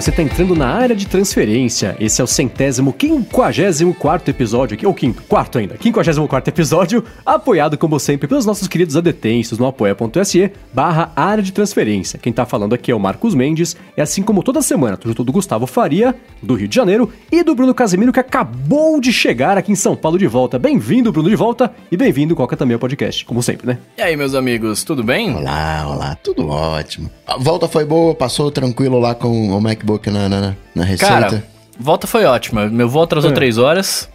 você está entrando na área de transferência. Esse é o centésimo, quinquagésimo quarto episódio aqui, ou quinto, quarto ainda, quinquagésimo quarto episódio, apoiado como sempre pelos nossos queridos adetensos no apoia.se barra área de transferência. Quem está falando aqui é o Marcos Mendes, e assim como toda semana, junto do Gustavo Faria, do Rio de Janeiro, e do Bruno Casemiro, que acabou de chegar aqui em São Paulo de volta. Bem-vindo, Bruno, de volta, e bem-vindo, Coca também ao podcast, como sempre, né? E aí, meus amigos, tudo bem? Olá, olá, tudo ótimo. A volta foi boa, passou tranquilo lá com o MacBook na, na, na receita? Cara, volta foi ótima. Meu voo atrasou É. três horas.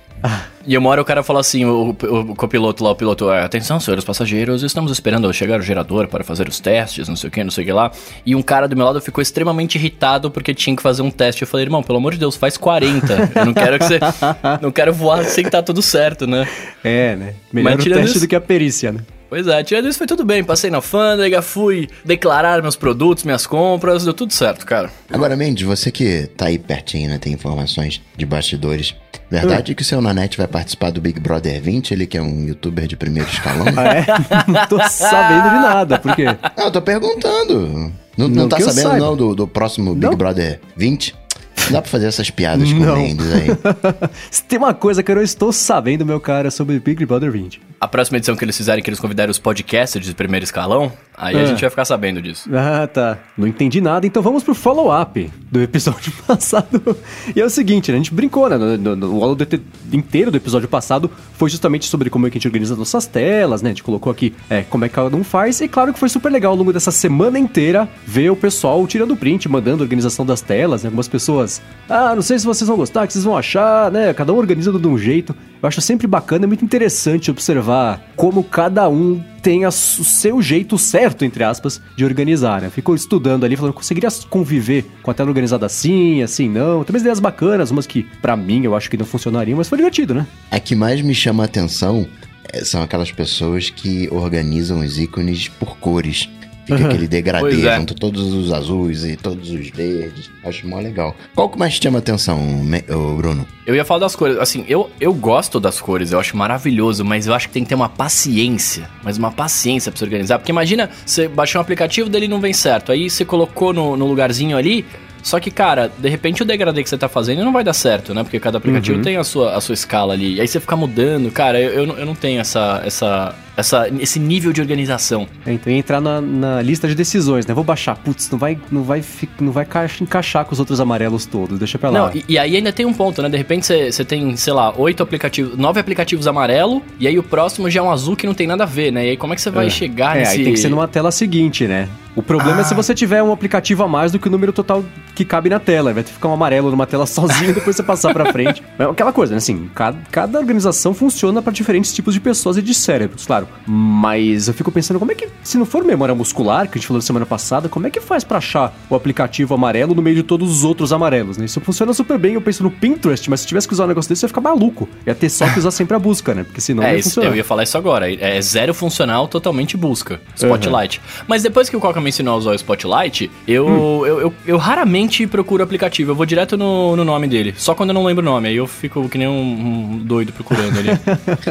E uma hora o cara falou assim, o, o, o copiloto lá, o piloto, "Ah, atenção, senhores passageiros, estamos esperando chegar o gerador para fazer os testes, não sei o que, não sei o que lá. E um cara do meu lado ficou extremamente irritado porque tinha que fazer um teste. Eu falei, irmão, pelo amor de Deus, faz 40. Eu não quero que você. não quero voar sem que tá tudo certo, né? É, né? Melhor Mas o teste isso- do que a perícia, né? Pois é, tirando isso foi tudo bem. Passei na alfândega, fui declarar meus produtos, minhas compras, deu tudo certo, cara. Agora, Mendes, você que tá aí pertinho, né? Tem informações de bastidores. Verdade que o seu Nanete vai participar do Big Brother 20, ele que é um youtuber de primeiro escalão? Ah, é? não tô sabendo de nada, por quê? Não, eu tô perguntando. Não, não, Não tá sabendo saiba. não do, do próximo Big Não. Brother 20? Não dá pra fazer essas piadas com Não. o Mendes aí. Se tem uma coisa que eu não estou sabendo, meu cara, sobre Big Brother 20. A próxima edição que eles fizerem, que eles convidarem os podcasters de primeiro escalão, aí a É. gente vai ficar sabendo disso. Ah, tá. Não entendi nada, então vamos pro follow-up do episódio passado. E é o seguinte, né? A gente brincou, né? No aula inteiro do episódio passado foi justamente sobre como é que a gente organiza nossas telas, né? A gente colocou aqui é, como é que cada um faz. E claro que foi super legal ao longo dessa semana inteira ver o pessoal tirando print, mandando a organização das telas, né? Algumas pessoas, ah, não sei se vocês vão gostar, o que vocês vão achar, né? Cada um organiza de um jeito. Eu acho sempre bacana, é muito interessante observar como cada um tem o seu jeito certo, entre aspas, de organizar, né? Ficou estudando ali, falando, conseguiria conviver com a tela organizada assim, assim, não. Tem umas ideias bacanas, umas que, pra mim, eu acho que não funcionariam, mas foi divertido, né? A que mais me chama a atenção é, são aquelas pessoas que organizam os ícones por cores. Fica aquele degradê, é. junto todos os azuis e todos os verdes. Acho mó legal. Qual que mais te chama atenção, Bruno? Eu ia falar das cores. Assim, eu, eu gosto das cores, eu acho maravilhoso, mas eu acho que tem que ter uma paciência. Mas uma paciência pra você organizar. Porque imagina, você baixou um aplicativo, dele não vem certo. Aí você colocou no, no lugarzinho ali. Só que, cara, de repente o degradê que você tá fazendo não vai dar certo, né? Porque cada aplicativo tem a sua, a sua escala ali. E aí você fica mudando. Cara, eu, eu, não- eu não tenho essa, essa, essa, esse nível de organização. É, então ia entrar na, na lista de decisões, né? Vou baixar, putz, não vai, não vai, não vai ca- encaixar com os outros amarelos todos, deixa pra lá. Não, e, e aí ainda tem um ponto, né? De repente você você tem, sei lá, oito aplicativos, nove aplicativos amarelo, e aí o próximo já é um azul que não tem nada a ver, né? E aí como é que você vai É. chegar É, nesse... aí tem que ser numa tela seguinte, né? O problema é se Ah. você tiver um aplicativo a mais do que o número total que cabe na tela. Vai ficar um amarelo numa tela sozinho e depois você passar pra frente. É aquela coisa, né? Assim, cada, cada organização funciona pra diferentes tipos de pessoas e de cérebros, claro. Mas eu fico pensando, como é que, se não for memória muscular, que a gente falou semana passada, como é que faz pra achar o aplicativo amarelo no meio de todos os outros amarelos, né? Isso funciona super bem, eu penso no Pinterest, mas se tivesse que usar um negócio desse, eu ia ficar maluco. Ia ter só que usar sempre a busca, né? Porque senão não É, ia isso, funcionar. eu ia falar isso agora. É zero funcional, totalmente busca. Spotlight. Mas depois que o Coca me ensinou a usar o Spotlight, eu, Hum. eu, eu, eu raramente procuro aplicativo. Eu vou direto no, no nome dele. Só quando eu não lembro o nome. Aí eu fico que nem um, um doido procurando ali.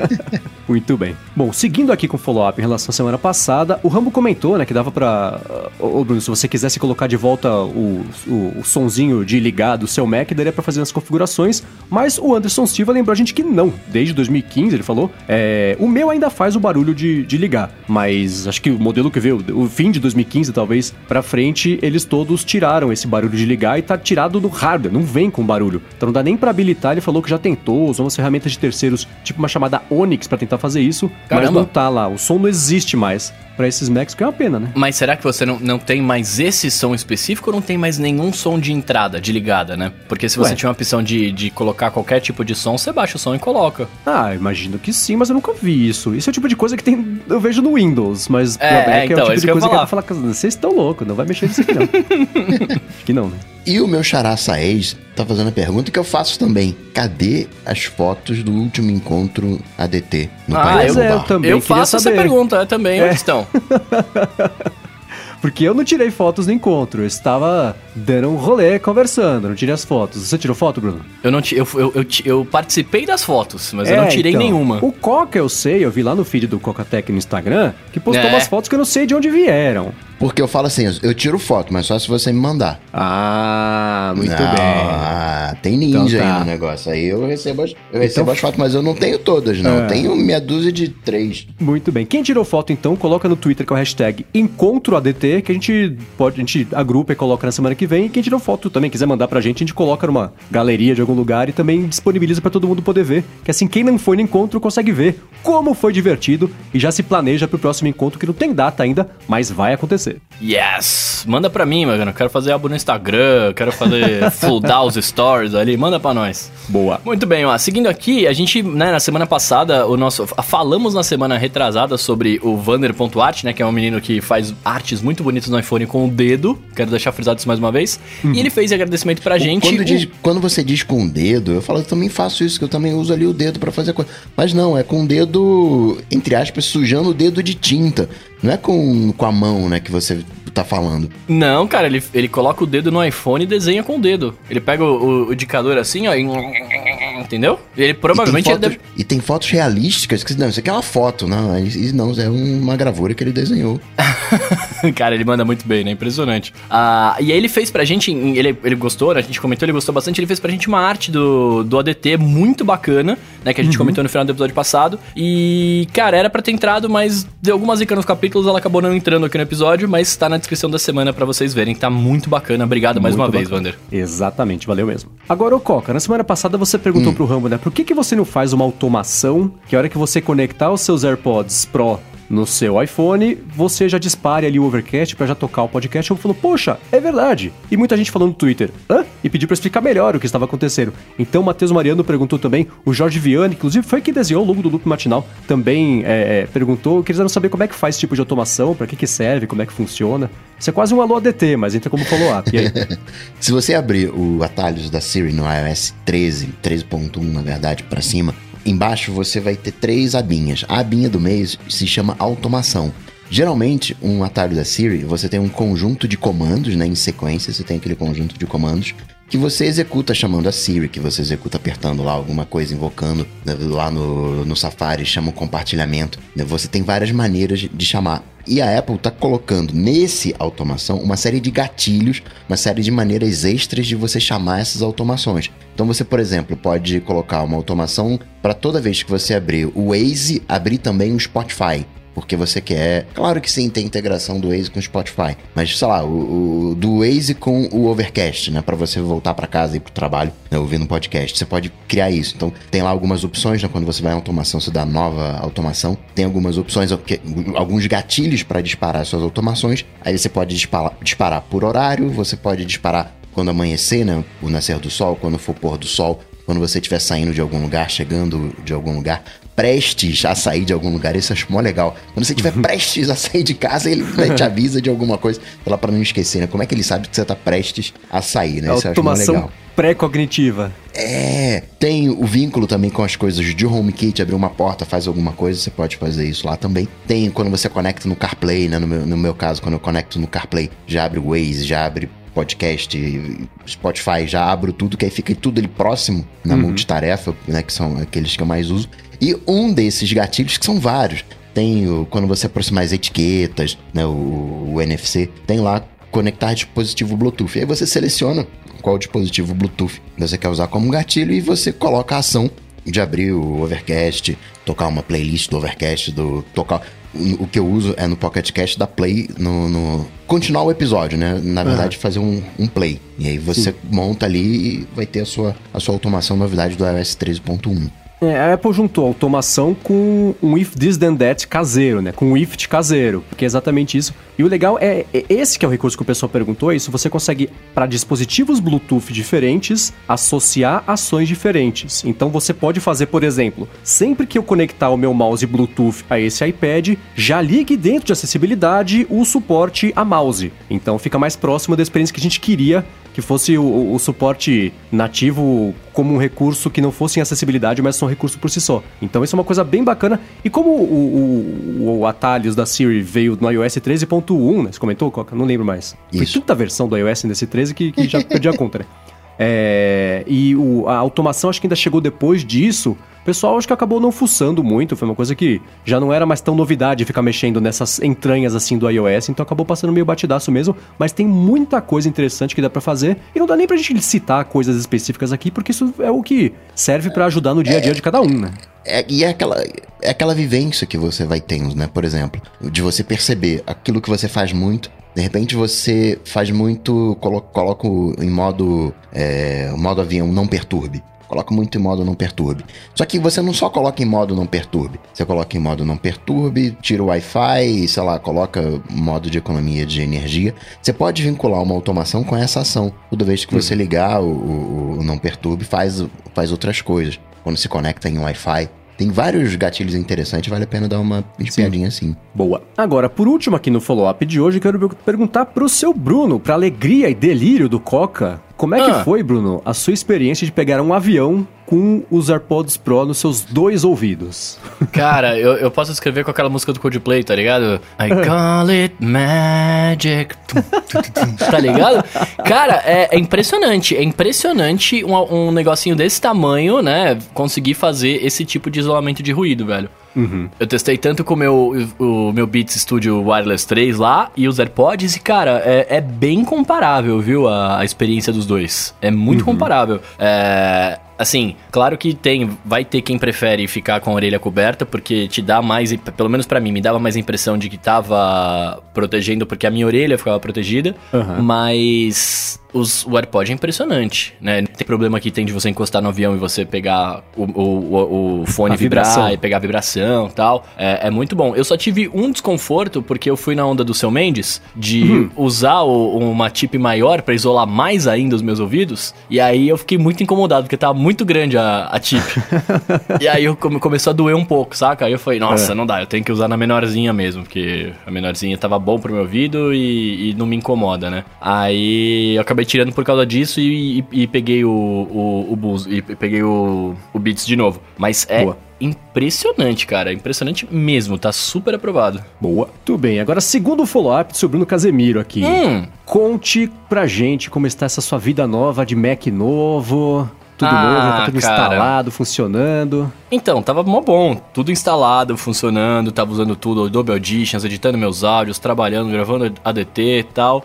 Muito bem. Bom, seguindo aqui com o follow-up em relação à semana passada, o Rambo comentou, né, que dava pra. Ô, Bruno, se você quisesse colocar de volta o, o, o sonzinho de ligar do seu Mac, daria pra fazer nas configurações, mas o Anderson Silva lembrou a gente que não. Desde 2015, ele falou, é, o meu ainda faz o barulho de, de ligar, mas acho que o modelo que veio, o fim de 2015 talvez, pra frente, eles todos tiraram esse barulho de ligar e tá tirado do hardware, não vem com barulho. Então não dá nem pra habilitar, ele falou que já tentou, usou umas ferramentas de terceiros, tipo uma chamada Onyx pra tentar fazer isso, mas Caramba. não tá lá, o som não existe mais pra esses Macs, que é uma pena, né? Mas será que você não, não tem mais esse som específico ou não tem mais nenhum som de entrada, de ligada, né? Porque se você Ué. tiver uma opção de, de colocar qualquer tipo de som, você baixa o som e coloca. Ah, imagino que sim, mas eu nunca vi isso. Isso é o tipo de coisa que tem, eu vejo no Windows, mas É, Mac é, então, o tipo isso de que eu ia coisa que eu falar. falar, vocês estão loucos, não vai mexer nisso aqui não. Que não, né? E o meu xará Saez tá fazendo a pergunta que eu faço também. Cadê as fotos do último encontro ADT no Ah, do é, eu bar? também eu faço essa saber. pergunta eu também, É. onde estão? Porque eu não tirei fotos no encontro, eu estava dando um rolê conversando, não tirei as fotos. Você tirou foto, Bruno? Eu, não, eu, eu, eu, eu participei das fotos, mas eu É, não tirei então, nenhuma. O Coca eu sei, eu vi lá no feed do Cocatec no Instagram, que postou É. umas fotos que eu não sei de onde vieram. Porque eu falo assim, eu tiro foto, mas só se você me mandar. Ah, muito Não, bem. Ah, tem ninja Então tá. aí no negócio. Aí eu recebo as, eu recebo Então- as fotos, mas eu não tenho todas, não. É. Eu tenho meia dúzia de três. Muito bem. Quem tirou foto, então, coloca no Twitter com a hashtag EncontroADT, que a gente pode, a gente agrupa e coloca na semana que vem. E quem tirou foto também quiser mandar pra gente, a gente coloca numa galeria de algum lugar e também disponibiliza pra todo mundo poder ver. Que assim, quem não foi no encontro consegue ver como foi divertido e já se planeja pro próximo encontro, que não tem data ainda, mas vai acontecer. Yes! Manda pra mim, mano. Quero fazer álbum no Instagram, quero fazer fludar os stories ali. Manda pra nós. Boa. Muito bem, ó. Seguindo aqui, a gente, né, na semana passada, o nosso. Falamos na semana retrasada sobre o Vander.art, né? Que é um menino que faz artes muito bonitas no iPhone com o dedo. Quero deixar frisado isso mais uma vez. E ele fez agradecimento pra gente. Quando, O- diz- quando você diz com o dedo, eu falo, eu também faço isso, que eu também uso ali o dedo pra fazer coisa. Mas não, é com o dedo, entre aspas, sujando o dedo de tinta. Não é com, com a mão, né, que você tá falando. Não, cara, ele, ele coloca o dedo no iPhone e desenha com o dedo. Ele pega o, o indicador assim, ó, e... Entendeu? Ele E provavelmente tem, ele fotos, deve... e tem fotos realísticas, que não, isso aqui é uma foto, não, isso não, é uma gravura que ele desenhou. Cara, ele manda muito bem, né? Impressionante. Ah, e aí ele fez pra gente, ele, ele gostou, né? A gente comentou, ele gostou bastante. Ele fez pra gente uma arte do, do ADT muito bacana, né? Que a gente comentou no final do episódio passado. E, cara, era pra ter entrado, mas deu algumas dicas nos capítulos, ela acabou não entrando aqui no episódio, mas tá na descrição da semana pra vocês verem. Tá muito bacana. Obrigado mais Muito uma vez, bacana. Wander. Exatamente, valeu mesmo. Agora, ô Coca, na semana passada você perguntou pro Rambo, né? Por que, que você não faz uma automação que a hora que você conectar os seus AirPods Pro no seu iPhone, você já dispare ali o Overcast pra já tocar o podcast? Eu falou, poxa, é verdade. E muita gente falou no Twitter, hã? E pediu pra explicar melhor o que estava acontecendo. Então, o Matheus Mariano perguntou também, o Jorge Viane, inclusive foi quem desenhou o logo do Loop Matinal, também é, é, perguntou, quiseram saber como é que faz esse tipo de automação, pra que que serve, como é que funciona. Isso é quase um alô ADT, mas entra como follow-up. Se você abrir o atalhos da Siri no iOS 13, 13.1 na verdade, pra cima, embaixo você vai ter três abinhas. A abinha do meio se chama automação. Geralmente, um atalho da Siri, você tem um conjunto de comandos, né, em sequência, você tem aquele conjunto de comandos que você executa chamando a Siri, que você executa apertando lá alguma coisa, invocando né, lá no, no Safari, chama o compartilhamento. né, Você tem várias maneiras de chamar. E a Apple está colocando nesse automação uma série de gatilhos, uma série de maneiras extras de você chamar essas automações. Então você, por exemplo, pode colocar uma automação para toda vez que você abrir o Waze, abrir também o Spotify. Porque você quer. Claro que sim, tem integração do Waze com o Spotify. Mas, sei lá, o, o- do Waze com o Overcast, né? Pra você voltar pra casa e pro trabalho, né, ouvindo um podcast. Você pode criar isso. Então, tem lá algumas opções, né? Quando você vai em automação, você dá nova automação. Tem algumas opções, alguns gatilhos para disparar suas automações. Aí você pode disparar, disparar por horário, você pode disparar quando amanhecer, né? O nascer do sol, quando for pôr do sol. Quando você estiver saindo de algum lugar, chegando de algum lugar, prestes a sair de algum lugar, isso eu acho mó legal. Quando você estiver prestes a sair de casa, ele né, te avisa de alguma coisa, lá pra não esquecer, né? Como é que ele sabe que você tá prestes a sair, né? Isso eu acho mó Automação legal. pré-cognitiva. É, tem o vínculo também com as coisas de HomeKit, abrir uma porta, faz alguma coisa, você pode fazer isso lá também. Tem quando você conecta no CarPlay, né? No meu, no meu caso, quando eu conecto no CarPlay, já abre o Waze, já abre podcast, Spotify, já abro tudo, que aí fica tudo ali próximo na multitarefa, né? Que são aqueles que eu mais uso. E um desses gatilhos, que são vários, tem o, quando você aproximar as etiquetas, né? O, o NFC, tem lá conectar dispositivo Bluetooth. Aí você seleciona qual dispositivo Bluetooth você quer usar como gatilho e você coloca a ação de abrir o Overcast, tocar uma playlist do Overcast, do tocar o que eu uso é no Pocket Cast da Play, no, no- continuar o episódio, né? Na verdade, fazer um, um play. E aí você monta ali e vai ter a sua, a sua automação novidade do iOS 13.1. É, a Apple juntou automação com um if this then that caseiro, né? Com um if caseiro, porque é exatamente isso. E o legal é, é esse que é o recurso que o pessoal perguntou, é isso, você consegue para dispositivos Bluetooth diferentes associar ações diferentes. Então você pode fazer, por exemplo, sempre que eu conectar o meu mouse Bluetooth a esse iPad, já ligue dentro de acessibilidade o suporte a mouse. Então fica mais próximo da experiência que a gente queria que fosse o, o- suporte nativo como um recurso que não fosse em acessibilidade, mas só um recurso por si só. Então isso é uma coisa bem bacana. E como o, o, o atalhos da Siri veio no iOS 13.1, né? Você comentou, Coca? Não lembro mais. Foi Isso. tanta versão do iOS nesse 13 que, que já perdi a conta, né? É, e o- a automação acho que ainda chegou depois disso. O pessoal acho que acabou não fuçando muito. Foi uma coisa que já não era mais tão novidade ficar mexendo nessas entranhas assim do iOS. Então acabou passando meio batidaço mesmo. Mas tem muita coisa interessante que dá pra fazer. E não dá nem pra gente citar coisas específicas aqui, porque isso é o que serve pra ajudar no dia a dia de cada um, né? É, e é aquela, é aquela vivência que você vai tendo, né? Por exemplo, de você perceber aquilo que você faz muito. De repente você faz muito, colo- coloca o- em modo, é, modo avião não perturbe. Coloca muito em modo não perturbe. Só que você não só coloca em modo não perturbe. Você coloca em modo não perturbe, tira o Wi-Fi, sei lá, coloca modo de economia de energia. Você pode vincular uma automação com essa ação. Toda vez que você ligar o, o- o não perturbe, faz, faz outras coisas. Quando se conecta em Wi-Fi. Tem vários gatilhos interessantes, vale a pena dar uma espiadinha assim. Boa. Agora, por último aqui no follow-up de hoje, quero per- perguntar pro seu Bruno, pra alegria e delírio do Coca, como é que Ah. foi, Bruno, a sua experiência de pegar um avião com os AirPods Pro nos seus dois ouvidos? Cara, eu, eu posso escrever com aquela música do Coldplay, tá ligado? I call it magic. Tá ligado? Cara, é, é impressionante. É impressionante um, um negocinho desse tamanho, né? Conseguir fazer esse tipo de isolamento de ruído, velho. Eu testei tanto com o meu, o meu Beats Studio Wireless 3 lá e os AirPods e, cara, é, é bem comparável, viu? A, a experiência dos dois. É muito comparável. É, assim, claro que tem, vai ter quem prefere ficar com a orelha coberta, porque te dá mais, pelo menos pra mim, me dava mais a impressão de que tava protegendo, porque a minha orelha ficava protegida, Aham. mas os, o AirPod é impressionante, né? Tem problema que tem de você encostar no avião e você pegar o, o, o- fone A vibrar vibração. e pegar a vibração e tal. É, é muito bom. Eu só tive um desconforto porque eu fui na onda do seu Mendes de Uhum. usar o- uma chip maior pra isolar mais ainda os meus ouvidos. E aí eu fiquei muito incomodado porque tava muito grande a, a chip. e aí eu come- começou a doer um pouco, saca? Aí eu falei, nossa, É. não dá, eu tenho que usar na menorzinha mesmo, porque a menorzinha tava bom pro meu ouvido e, e não me incomoda, né? Aí eu acabei tirando por causa disso e, e- e peguei o, o, o Buzz, e peguei o, o Beats de novo. Mas é Boa. impressionante, cara. Impressionante mesmo, tá super aprovado. Boa. Tudo bem. Agora, segundo o follow-up do seu Bruno Casemiro aqui. Hum, Conte pra gente como está essa sua vida nova de Mac novo. Tudo Ah, novo, tá tudo cara. instalado, funcionando. Então, tava mó bom, tudo instalado, funcionando, tava usando tudo, Adobe Auditions, editando meus áudios, trabalhando, gravando ADT e tal.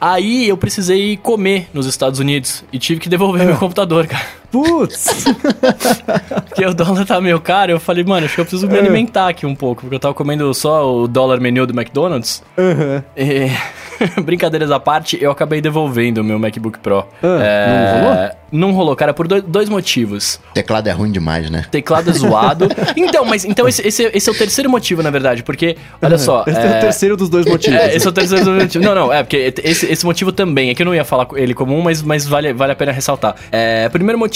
Aí eu precisei comer nos Estados Unidos e tive que devolver meu computador, cara. Putz! Porque o dólar tá meio caro, eu falei, mano, acho que eu preciso me alimentar aqui um pouco, porque eu tava comendo só o dólar menu do McDonald's. Aham. E, brincadeiras à parte, eu acabei devolvendo o meu MacBook Pro. Ah, não rolou? Não rolou, cara, por dois, dois motivos. Teclado é ruim demais, né? Teclado é zoado. então, mas então esse, esse, esse é o terceiro motivo, na verdade, porque, olha só. Esse é... o terceiro dos dois motivos. É, esse é o terceiro motivo. Não, não, é porque esse, esse motivo também. É que eu não ia falar ele comum, mas, mas vale, vale a pena ressaltar. É, primeiro motivo,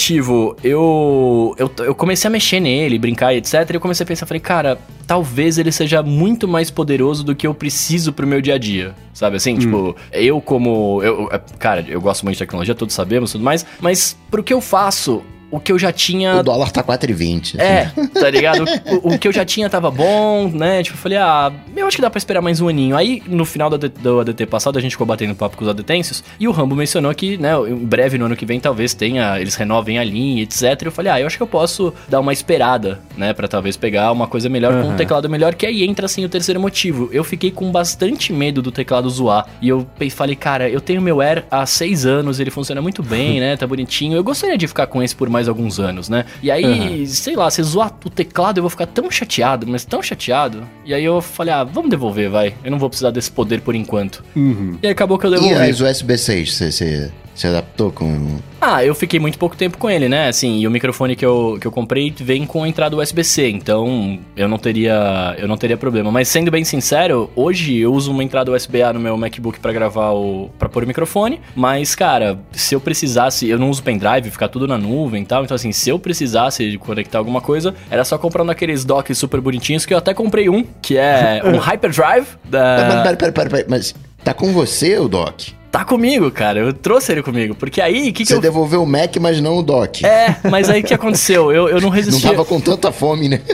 eu, eu, eu comecei a mexer nele, brincar e etc. E eu comecei a pensar, falei, cara, talvez ele seja muito mais poderoso do que eu preciso pro meu dia a dia. Sabe assim? Tipo, eu como. Eu, eu- cara, eu gosto muito de tecnologia, todos sabemos e tudo mais, mas pro que eu faço. O que eu já tinha O dólar tá 4,20. é, tá ligado? O, o que eu já tinha tava bom, né? Tipo, eu falei, ah, eu acho que dá pra esperar mais um aninho. Aí, no final do ADT, do ADT passado, a gente ficou batendo papo com os adetêncios, e o Rambo mencionou que, né, em breve, no ano que vem, talvez tenha, eles renovem a linha, etc. Eu falei, ah, eu acho que eu posso dar uma esperada, né, pra talvez pegar uma coisa melhor com um teclado melhor, que aí entra, assim, o terceiro motivo. Eu fiquei com bastante medo do teclado zoar, e eu falei, cara, eu tenho meu Air há seis anos, ele funciona muito bem, né, tá bonitinho. Eu gostaria de ficar com esse por mais alguns anos, né? E aí, sei lá, se zoar o teclado, eu vou ficar tão chateado, mas tão chateado. E aí eu falei, ah, vamos devolver, vai. Eu não vou precisar desse poder por enquanto. Uhum. E aí acabou que eu E devolvi. as USB-6, você, você se adaptou com... Ah, eu fiquei muito pouco tempo com ele, né? Assim, e o microfone que eu, que eu comprei vem com entrada USB-C, então eu não teria eu não teria problema. Mas sendo bem sincero, hoje eu uso uma entrada USB-A no meu MacBook pra gravar o para pôr o microfone, mas cara, se eu precisasse, eu não uso pendrive, ficar tudo na nuvem e tal, então assim, se eu precisasse conectar alguma coisa, era só comprar naqueles docks super bonitinhos que eu até comprei um, que é um Hyperdrive da pera, pera, pera, pera, mas tá com você o dock? Tá comigo, cara. Eu trouxe ele comigo, porque aí o que que Você eu devolveu o Mac, mas não o dock. É, mas aí o que aconteceu? Eu, eu não Não resisti. tava com tanta fome, né?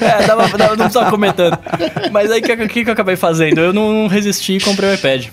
É, tava, tava- não precisava comentando. Mas aí o que, que, que eu acabei fazendo? Eu não, não resisti e comprei o iPad.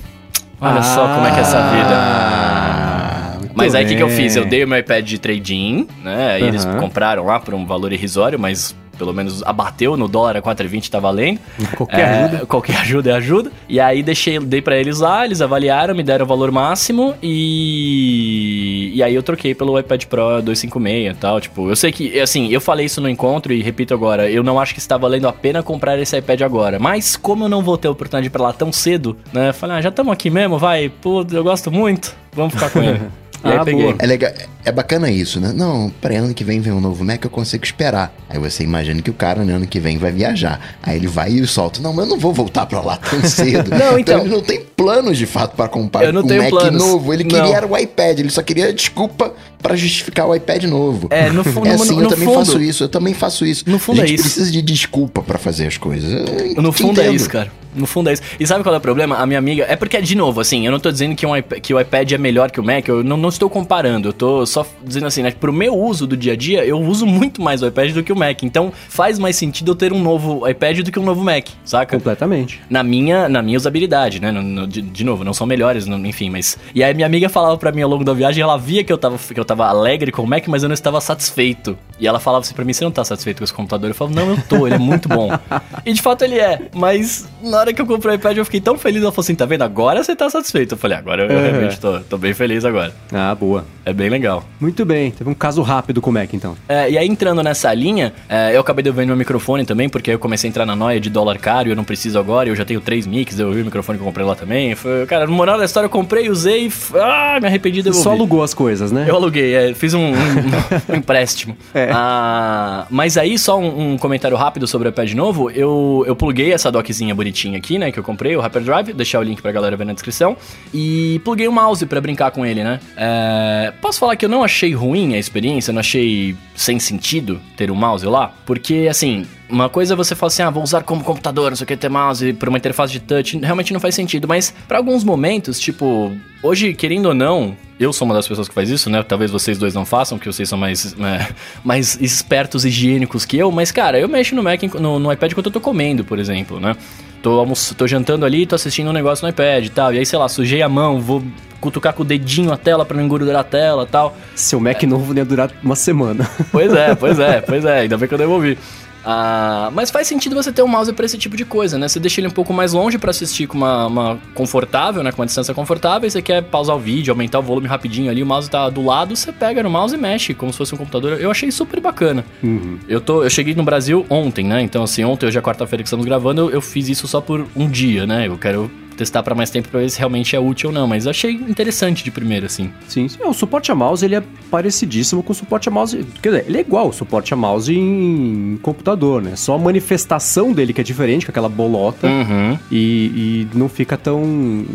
Olha só como é que é essa vida. Mas aí o que, que eu fiz? Eu dei o meu iPad de trade-in, né? Aí eles Aham. compraram lá por um valor irrisório, mas pelo menos abateu no dólar a 4,20 tá valendo. Qualquer É, ajuda. Qualquer ajuda é ajuda. E aí deixei, dei pra eles lá, eles avaliaram, me deram o valor máximo e. E aí eu troquei pelo iPad Pro 256 e tal. Tipo, eu sei que, assim, eu falei isso no encontro e repito agora, eu não acho que está valendo a pena comprar esse iPad agora. Mas como eu não vou ter a oportunidade pra lá tão cedo, né? Falei, ah, já estamos aqui mesmo, vai, pô, eu gosto muito, vamos ficar com ele. E aí Ah, peguei. É legal, é bacana isso, né? Não, peraí, ano que vem vem um novo Mac, eu consigo esperar. Aí você imagina que o cara, né, ano que vem vai viajar. Aí ele vai e solta. Não, mas eu não vou voltar pra lá tão cedo. Não, então- ele não tem planos de fato pra comprar Eu não um tenho Mac planos. novo. Ele Não. queria era o iPad, ele só queria desculpa pra justificar o iPad novo. É, no fundo, É assim, no, eu no também fundo, faço isso, eu também faço isso. No fundo a é gente isso. precisa de desculpa pra fazer as coisas. Eu No fundo é entendo. isso, cara. No fundo é isso. E sabe qual é o problema? A minha amiga. É porque, de novo, assim, eu não tô dizendo que, um que o iPad é melhor que o Mac, eu não, não estou comparando. Eu tô só dizendo assim, né? Pro meu uso do dia a dia, eu uso muito mais o iPad do que o Mac. Então faz mais sentido eu ter um novo iPad do que um novo Mac, saca? Completamente. Na minha, na minha usabilidade, né? No- no- de, de novo, não são melhores, não- enfim, mas. E aí minha amiga falava pra mim ao longo da viagem, ela via que eu tava, que eu tava alegre com o Mac, mas eu não estava satisfeito. E ela falava assim pra mim: você não tá satisfeito com esse computador? Eu falava, não, eu tô, ele é muito bom. e de fato ele é. Mas na hora que eu comprei o iPad, eu fiquei tão feliz. Ela falou assim: tá vendo? Agora você tá satisfeito. Eu falei, agora eu, eu realmente tô, tô bem feliz agora. Ah, boa. É bem legal. Muito bem. Teve um caso rápido com o Mac, então. É, e aí, entrando nessa linha, é, eu acabei devolvendo meu microfone também, porque aí eu comecei a entrar na noia de dólar caro e eu não preciso agora, eu já tenho três mix, eu vi o microfone que eu comprei lá também. Foi, cara, no moral da história, eu comprei, usei, ah, me arrependi de só alugou as coisas, né? Eu aluguei, é, fiz um, um- um empréstimo. É. Ah, mas aí, só um, um comentário rápido sobre o iPad novo. Eu, eu pluguei essa dockzinha bonitinha aqui, né? Que eu comprei, o Hyperdrive. Deixar o link pra galera ver na descrição. E pluguei o mouse pra brincar com ele, né? É, posso falar que eu não achei ruim a experiência, não achei sem sentido ter o mouse lá? Porque, assim, uma coisa é você falar assim, ah, vou usar como computador, não sei o que, ter mouse por uma interface de touch, realmente não faz sentido. Mas pra alguns momentos, tipo, hoje, querendo ou não, eu sou uma das pessoas que faz isso, né? Talvez vocês dois não façam, porque vocês são mais, né, mais espertos higiênicos que eu. Mas, cara, eu mexo no Mac, no, no iPad enquanto eu tô comendo, por exemplo, né? Tô, almoço, tô jantando ali, tô assistindo um negócio no iPad e tal. E aí, sei lá, sujei a mão, vou cutucar com o dedinho a tela pra não engordurar a tela e tal. Seu Mac novo ia durar uma semana. Pois é, pois é, pois é. Ainda bem que eu devolvi. Ah, mas faz sentido você ter um mouse pra esse tipo de coisa, né? Você deixa ele um pouco mais longe pra assistir com uma, uma confortável, né? Com uma distância confortável. E você quer pausar o vídeo, aumentar o volume rapidinho ali, o mouse tá do lado, você pega no mouse e mexe, como se fosse um computador. Eu achei super bacana. Uhum. Eu, tô, eu cheguei no Brasil ontem, né? Então, assim, ontem, hoje é quarta-feira que estamos gravando, eu, eu fiz isso só por um dia, né? Eu quero testar pra mais tempo pra ver se realmente é útil ou não. Mas achei interessante de primeira, assim. Sim, sim. É, O suporte a mouse ele é parecidíssimo com o suporte a mouse. Quer dizer, ele é igual o suporte a mouse em computador, né? Só a manifestação dele que é diferente, com aquela bolota, Uhum. e, e não fica tão.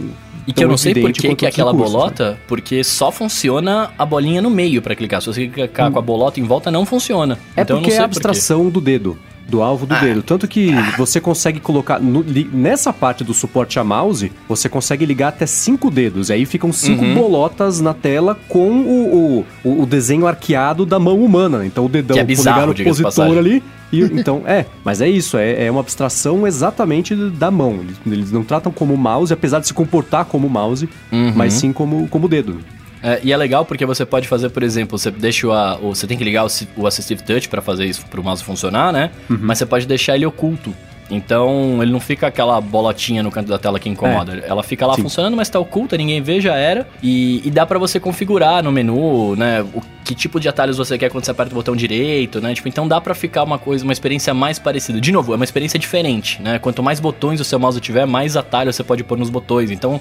E que eu não sei por que, que é aquela né? bolota, porque só funciona a bolinha no meio pra clicar. Se você clicar com a bolota em volta, não funciona. É então porque é a abstração do dedo. Do alvo do dedo. Tanto que você consegue colocar. no- li- nessa parte do suporte a mouse, você consegue ligar até cinco dedos. E aí ficam cinco Uhum. bolotas na tela com o, o, o desenho arqueado da mão humana. Então o dedão Que é bizarro, polegar diga-se de opositor ali. E, então, é, mas é isso, é, é uma abstração exatamente da mão. Eles, eles não tratam como mouse, apesar de se comportar como mouse, Uhum. mas sim como, como dedo. É, e é legal porque você pode fazer, por exemplo, você deixa o, a- o- você tem que ligar o, o Assistive Touch pra fazer isso pro mouse funcionar, né? Uhum. Mas você pode deixar ele oculto. Então ele não fica aquela bolotinha no canto da tela que incomoda. Ela fica lá Sim. funcionando, mas tá oculta, ninguém vê, já era. E, e dá pra você configurar no menu, né? O que tipo de atalhos você quer quando você aperta o botão direito, né? Tipo, então dá pra ficar uma coisa, uma experiência mais parecida. De novo, é uma experiência diferente, né? Quanto mais botões o seu mouse tiver, mais atalhos você pode pôr nos botões. Então,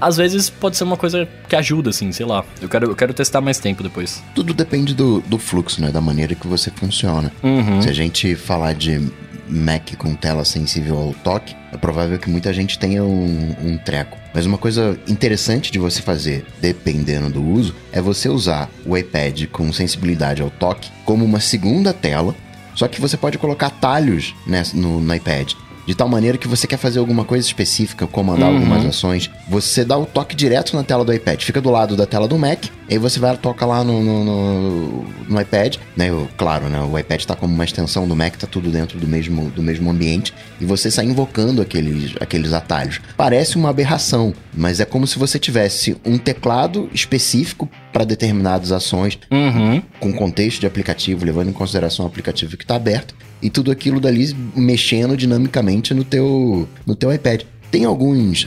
às vezes pode ser uma coisa que ajuda, assim, sei lá. Eu quero, eu quero testar mais tempo depois. Tudo depende do, do fluxo, né? Da maneira que você funciona. Uhum. Se a gente falar de Mac com tela sensível ao toque, é provável que muita gente tenha um, um treco. Mas uma coisa interessante de você fazer, dependendo do uso, é você usar o iPad com sensibilidade ao toque como uma segunda tela, só que você pode colocar atalhos nessa- no, no iPad. De tal maneira que você quer fazer alguma coisa específica, comandar Uhum. algumas ações, você dá o toque direto na tela do iPad. Fica do lado da tela do Mac, aí você vai toca lá no, no, no- no iPad, né? O- Claro, né? O iPad tá como uma extensão do Mac, tá tudo dentro do mesmo, do mesmo ambiente, e você sai invocando aqueles, aqueles atalhos. Parece uma aberração, mas é como se você tivesse um teclado específico para determinadas ações, Uhum. com contexto de aplicativo, levando em consideração o aplicativo que está aberto, e tudo aquilo dali mexendo dinamicamente no teu, no teu iPad. Tem alguns,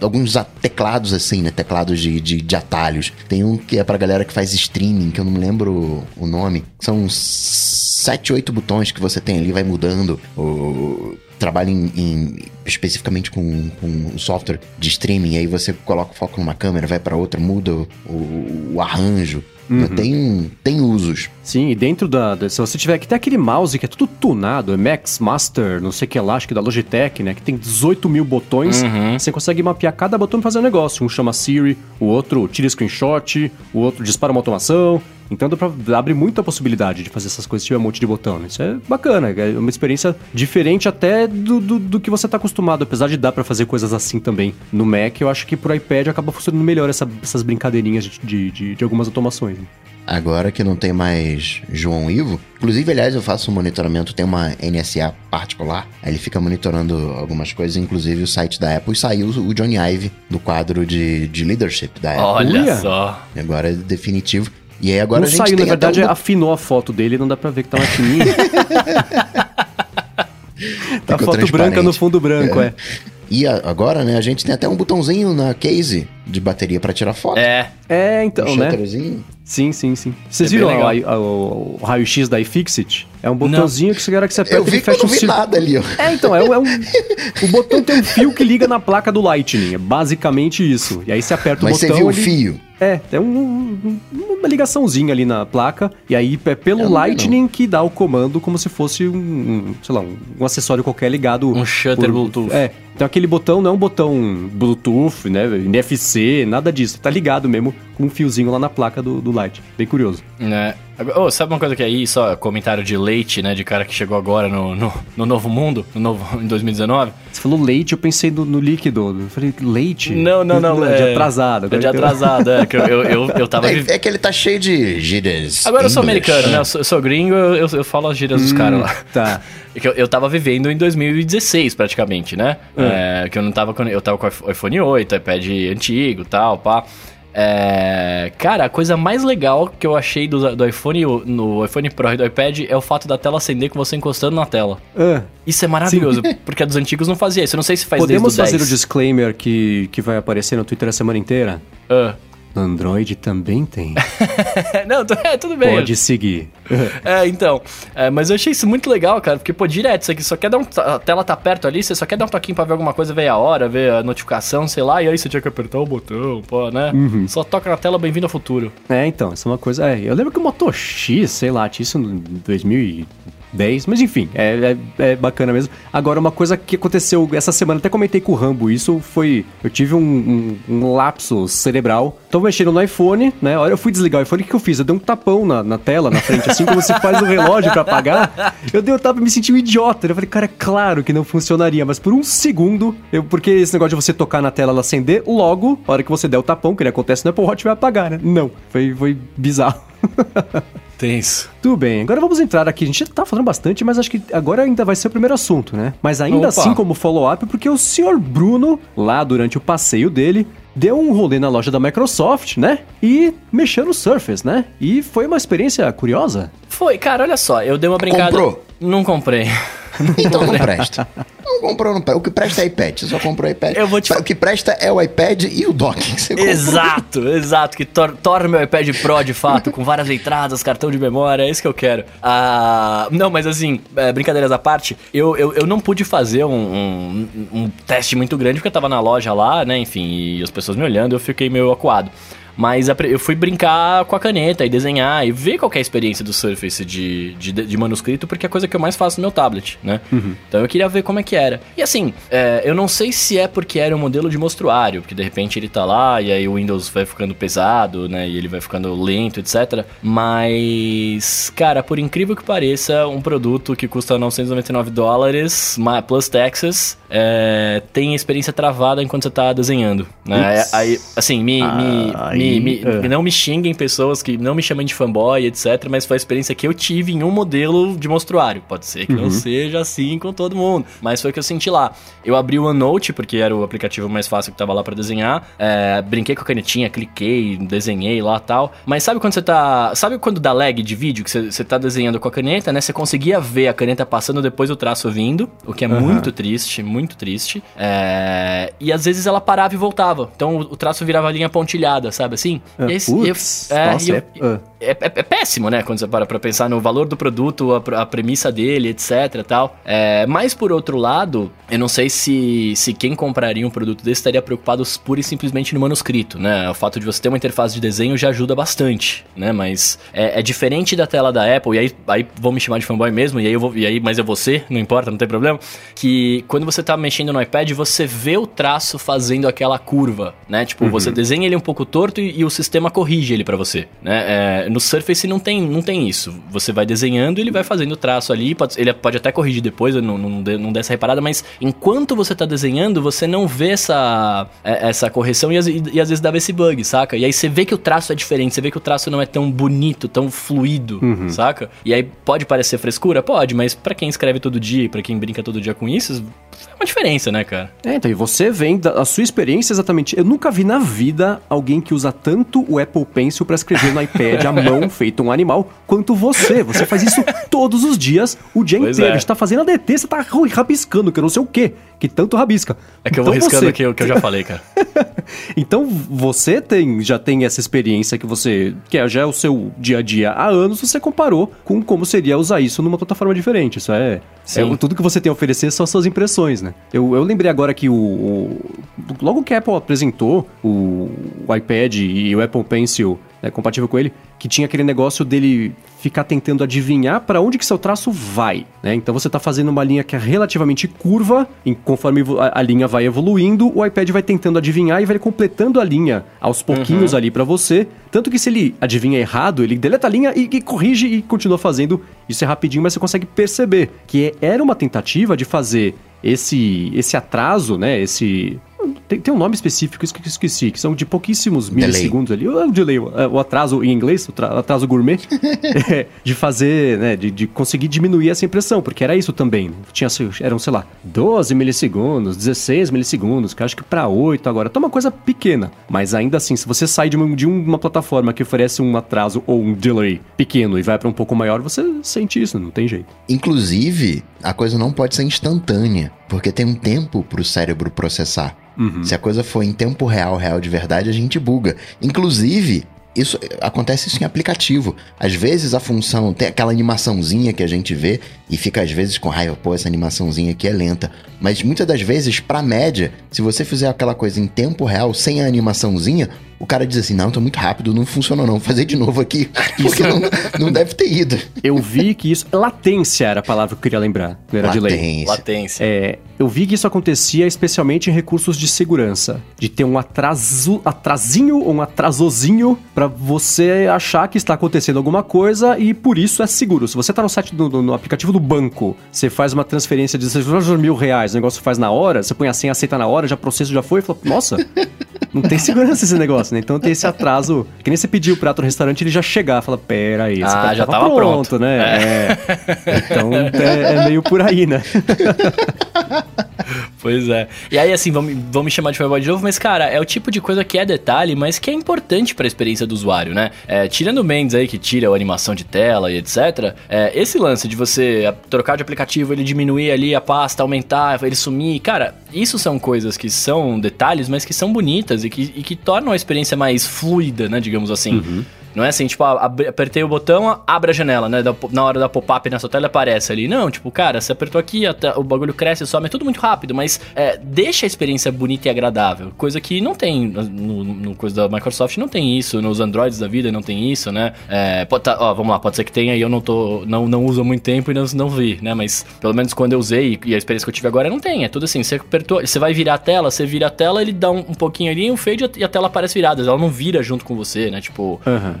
alguns a- teclados assim, né? Teclados de, de, de atalhos. Tem um que é pra galera que faz streaming, que eu não me lembro o nome. São sete, oito botões que você tem ali, vai mudando. O, trabalha em, em- especificamente com, com software de streaming, aí você coloca o foco numa câmera, vai pra outra, muda o, o- o arranjo. Tem, tem usos. Sim, e dentro da, da- Se você tiver aqui, tem aquele mouse que é tudo tunado, é Max Master, não sei o que lá, acho que da Logitech, né? Que tem 18 mil botões. Você consegue mapear cada botão e fazer um negócio. Um chama Siri, o outro tira screenshot, o outro dispara uma automação. Então dá pra, abre muita possibilidade de fazer essas coisas se tiver um monte de botão. né? Isso é bacana, é uma experiência diferente até do, do, do que você tá acostumado, apesar de dar pra fazer coisas assim também. No Mac, eu acho que pro iPad acaba funcionando melhor essa- essas brincadeirinhas de, de, de- de algumas automações. né? Agora que não tem mais João Ivo. Inclusive, aliás, eu faço um monitoramento, tem uma NSA particular. Aí ele fica monitorando algumas coisas, inclusive o site da Apple. E saiu o Johnny Ive do quadro de, de leadership da Apple. Olha só. Agora é definitivo. E aí agora não a gente saiu, tem na verdade, um... afinou a foto dele, não dá pra ver que tá uma fininha. tá Ficou foto branca no fundo branco, é. E a- agora, né, a gente tem até um botãozinho na case de bateria pra tirar foto. É. É, um então, né? shutterzinho. Sim, sim, sim. Vocês É viram legal. a- a- o, o raio-x da iFixit? É um botãozinho que você quer que você aperta Eu e que eu fecha não um vi círculo. nada ali, ó. É, então, é, um- é um. o botão tem um fio que liga na placa do Lightning. É basicamente isso. E aí você aperta Mas o você botão. viu o ele- fio? É, tem um- um- uma ligaçãozinha ali na placa. E aí é pelo não vi, Lightning que dá o comando como se fosse um, um, sei lá, um, um acessório qualquer ligado. Um shutter Bluetooth. É. Então aquele botão não é um botão Bluetooth, né? NFC, nada disso. Tá ligado mesmo com um fiozinho lá na placa do, do Light. Bem curioso. Agora, ô, sabe uma coisa que é aí, só comentário de leite, né? De cara que chegou agora no, no, no novo mundo, no novo, em 2019. Você falou leite, eu pensei no, no líquido. Eu falei, leite? Não, não, não. De atrasado. É de atrasado, é. Que eu, eu, eu, eu tava É, é que ele tá cheio de gírias. Agora eu sou English. americano, né? Eu sou, eu sou gringo, eu, eu, eu falo as gírias dos caras lá. Tá. É que eu, eu tava vivendo em 2016, praticamente, né? É, que eu não tava com. Eu tava com o iPhone 8, iPad antigo e tal, pá. É, cara, a coisa mais legal que eu achei do, do iPhone, no iPhone Pro e do iPad é o fato da tela acender com você encostando na tela. Ah, Isso é maravilhoso, porque a dos antigos não fazia isso. Eu não sei se faz podemos desde o fazer 10. o disclaimer que, que vai aparecer no Twitter a semana inteira? Ah. Android também tem. não, é, tudo bem. Pode seguir. É, então. É, mas eu achei isso muito legal, cara, porque, pô, direto, aqui só quer dar um. A tela tá perto ali, você só quer dar um toquinho pra ver alguma coisa, ver a hora, ver a notificação, sei lá, e aí você tinha que apertar o botão, pô, né? Só toca na tela, bem-vindo ao futuro. É, então, isso é uma coisa. É, eu lembro que o Moto X, sei lá, tinha isso em 2010, mas enfim, é, é, é bacana mesmo. Agora, uma coisa que aconteceu essa semana, até comentei com o Rambo, isso foi. Eu tive um, um- um lapso cerebral. Tô mexendo no iPhone, né? Olha, eu fui desligar o iPhone, o que, eu fiz? Eu dei um tapão na, na tela, na frente, assim como se faz o relógio pra apagar. Eu dei um tapa e me senti um idiota. Eu falei, cara, é claro que não funcionaria, mas por um segundo, eu, porque esse negócio de você tocar na tela ela acender, logo, a hora que você der o tapão, que ele acontece no Apple Watch, vai apagar, né? Não. Foi, foi bizarro. Tenso. Tudo bem, agora vamos entrar aqui. A gente já tá falando bastante, mas acho que agora ainda vai ser o primeiro assunto, né? Mas ainda Opa. assim, como follow-up, porque o senhor Bruno, lá durante o passeio dele, deu um rolê na loja da Microsoft, né? E mexeu no Surface, né? E foi uma experiência curiosa. Foi, cara, olha só, eu dei uma brincada. Comprou? Não comprei. Então não presta. Não comprou, não presta. O que presta é iPad. Você só comprou iPad. Eu vou te O que presta é o iPad e o dock que você comprou. Exato, exato, que tor torna meu iPad Pro de fato, com várias entradas, cartão de memória, é isso que eu quero. Ah, não, mas assim, é, brincadeiras à parte, eu, eu, eu não pude fazer um, um, um teste muito grande porque eu tava na loja lá, né, enfim, e as pessoas me olhando, eu fiquei meio acuado. Mas a eu fui brincar com a caneta e desenhar e ver qual que é a experiência do Surface de, de, de manuscrito, porque é a coisa que eu mais faço no meu tablet, né? Então eu queria ver como é que era. E assim, é, eu não sei se é porque era um modelo de mostruário, porque de repente ele tá lá e aí o Windows vai ficando pesado, né? E ele vai ficando lento, etc. Mas, cara, por incrível que pareça, um produto que custa 999 dólares, plus taxes, é, tem experiência travada enquanto você tá desenhando, né? Ups. Aí, assim, me, Ah, me Me, me- Ah. Não me xinguem pessoas que não me chamem de fanboy, etc. Mas foi a experiência que eu tive em um modelo de monstruário. Pode ser que Uhum. não seja assim com todo mundo. Mas foi o que eu senti lá. Eu abri o OneNote, porque era o aplicativo mais fácil que tava lá pra desenhar. É, brinquei com a canetinha, cliquei, desenhei lá e tal. Mas sabe quando você tá. Sabe quando dá lag de vídeo? Que você, você tá desenhando com a caneta, né? Você conseguia ver a caneta passando depois o traço vindo. O que é Aham. muito triste, muito triste. É, E às vezes ela parava e voltava. Então o, o traço virava linha pontilhada, sabe assim? Ah, E aí, putz, eu- é, nossa, eu- é- ah. é, é- é péssimo, né? Quando você para pra pensar no valor do produto, a, a premissa dele, etc tal. É, mas por outro lado, eu não sei se, se quem compraria um produto desse estaria preocupado pura e simplesmente no manuscrito, né? O fato de você ter uma interface de desenho já ajuda bastante, né? Mas é, é diferente da tela da Apple, e aí, aí vão me chamar de fanboy mesmo, e aí, eu vou, e aí mas é você, não importa, não tem problema. Que quando você tá mexendo no iPad, você vê o traço fazendo aquela curva, né? Tipo, você desenha ele um pouco torto e, e o sistema corrige ele pra você, né? É, no Surface não tem, não tem isso. Você vai desenhando e ele vai fazendo o traço ali, pode- ele pode até corrigir depois, eu não, não, não dê essa reparada, mas enquanto você tá desenhando, você não vê essa, é- essa correção e, às- e- e às vezes dava esse bug, saca? E aí você vê que o traço é diferente, você vê que o traço não é tão bonito, tão fluido, saca? E aí pode parecer frescura? Pode, mas pra quem escreve todo dia, e pra quem brinca todo dia com isso, é uma diferença, né, cara? É, então, e você vem da a sua experiência exatamente. Eu nunca vi na vida alguém que usa tanto o Apple Pencil pra escrever no iPad à mão, feito um animal, quanto você. Você faz isso todos os dias, o dia Pois inteiro. é. A gente tá fazendo ADT, você tá rabiscando, que eu não sei o quê, que tanto rabisca. É que eu vou Então riscando você- o que, eu- que eu já falei, cara. Então você tem, já tem essa experiência que você, que é, já é o seu dia a dia há anos, você comparou com como seria usar isso numa plataforma diferente. Isso é, é tudo que você tem a oferecer são as suas impressões, né? Eu, eu lembrei agora que o, o- logo que a Apple apresentou o, o iPad e o Apple Pencil né, compatível com ele, que tinha aquele negócio dele ficar tentando adivinhar para onde que seu traço vai, né? Então você tá fazendo uma linha que é relativamente curva, e conforme a, a linha vai evoluindo, o iPad vai tentando adivinhar e vai completando a linha aos pouquinhos ali para você, tanto que se ele adivinha errado, ele deleta a linha e, e corrige e continua fazendo. Isso é rapidinho, mas você consegue perceber que é- era uma tentativa de fazer esse esse atraso, né? Esse tem, tem um nome específico, isso que eu esqueci, que são de pouquíssimos milissegundos ali. O, o delay, o, o atraso em inglês, o tra- atraso gourmet, é, de fazer, né, de, de conseguir diminuir essa impressão, porque era isso também. Tinha, eram, sei lá, 12 milissegundos, 16 milissegundos, que eu acho que pra 8 agora. Tá uma coisa pequena, mas ainda assim, se você sai de uma, de uma plataforma que oferece um atraso ou um delay pequeno e vai pra um pouco maior, você sente isso, não tem jeito. Inclusive, a coisa não pode ser instantânea, porque tem um tempo pro cérebro processar. Se a coisa for em tempo real, real de verdade, a gente buga. Inclusive, isso acontece isso em aplicativo. Às vezes a função tem aquela animaçãozinha que a gente vê e fica às vezes com raiva, pô, essa animaçãozinha aqui é lenta. Mas muitas das vezes, pra média, se você fizer aquela coisa em tempo real, sem a animaçãozinha, o cara diz assim: não, tô muito rápido, não funcionou não, vou fazer de novo aqui, porque não, não deve ter ido. Eu vi que isso. Latência era a palavra que eu queria lembrar, não era. Latência. Latência. É, eu vi que isso acontecia especialmente em recursos de segurança. De ter um atraso, atrasinho ou um atrasozinho pra você achar que está acontecendo alguma coisa e por isso é seguro. Se você tá no site do, do- no aplicativo do banco, você faz uma transferência de seja, mil reais, o negócio faz na hora, você põe a senha, aceita na hora, já processo já foi, e fala, nossa, não tem segurança esse negócio, né? Então tem esse atraso. Que nem você pediu o prato no restaurante ele já chegar, fala, pera aí, esse Ah, já tava pronto. né? É. Então é, é meio por aí, né? Pois é. E aí, assim, vão, me- vão me chamar de fanboy de novo, mas, cara, é o tipo de coisa que é detalhe, mas que é importante pra experiência do usuário, né? É, tirando o Mendes aí, que tira a animação de tela e etc., é, esse lance de você a- trocar de aplicativo, ele diminuir ali a pasta, aumentar, ele sumir, cara, isso são coisas que são detalhes, mas que são bonitas e que, e que tornam a experiência mais fluida, né, digamos assim. Não é assim, tipo, ah, apertei o botão, abre a janela, né? Na hora da pop-up na sua tela aparece ali. Não, tipo, cara, você apertou aqui, o bagulho cresce mas é tudo muito rápido, mas é, deixa a experiência bonita e agradável. Coisa que não tem no, no coisa da Microsoft, não tem isso, nos Androids da vida não tem isso, né? É, pode tá, ó, vamos lá, pode ser que tenha e eu não tô. Não, não uso há muito tempo e não, não vi, né? Mas pelo menos quando eu usei e a experiência que eu tive agora não tem. É tudo assim, você apertou, você vai virar a tela, você vira a tela, ele dá um, um pouquinho ali, um fade e a tela aparece virada. Ela não vira junto com você, né? Tipo. Aham.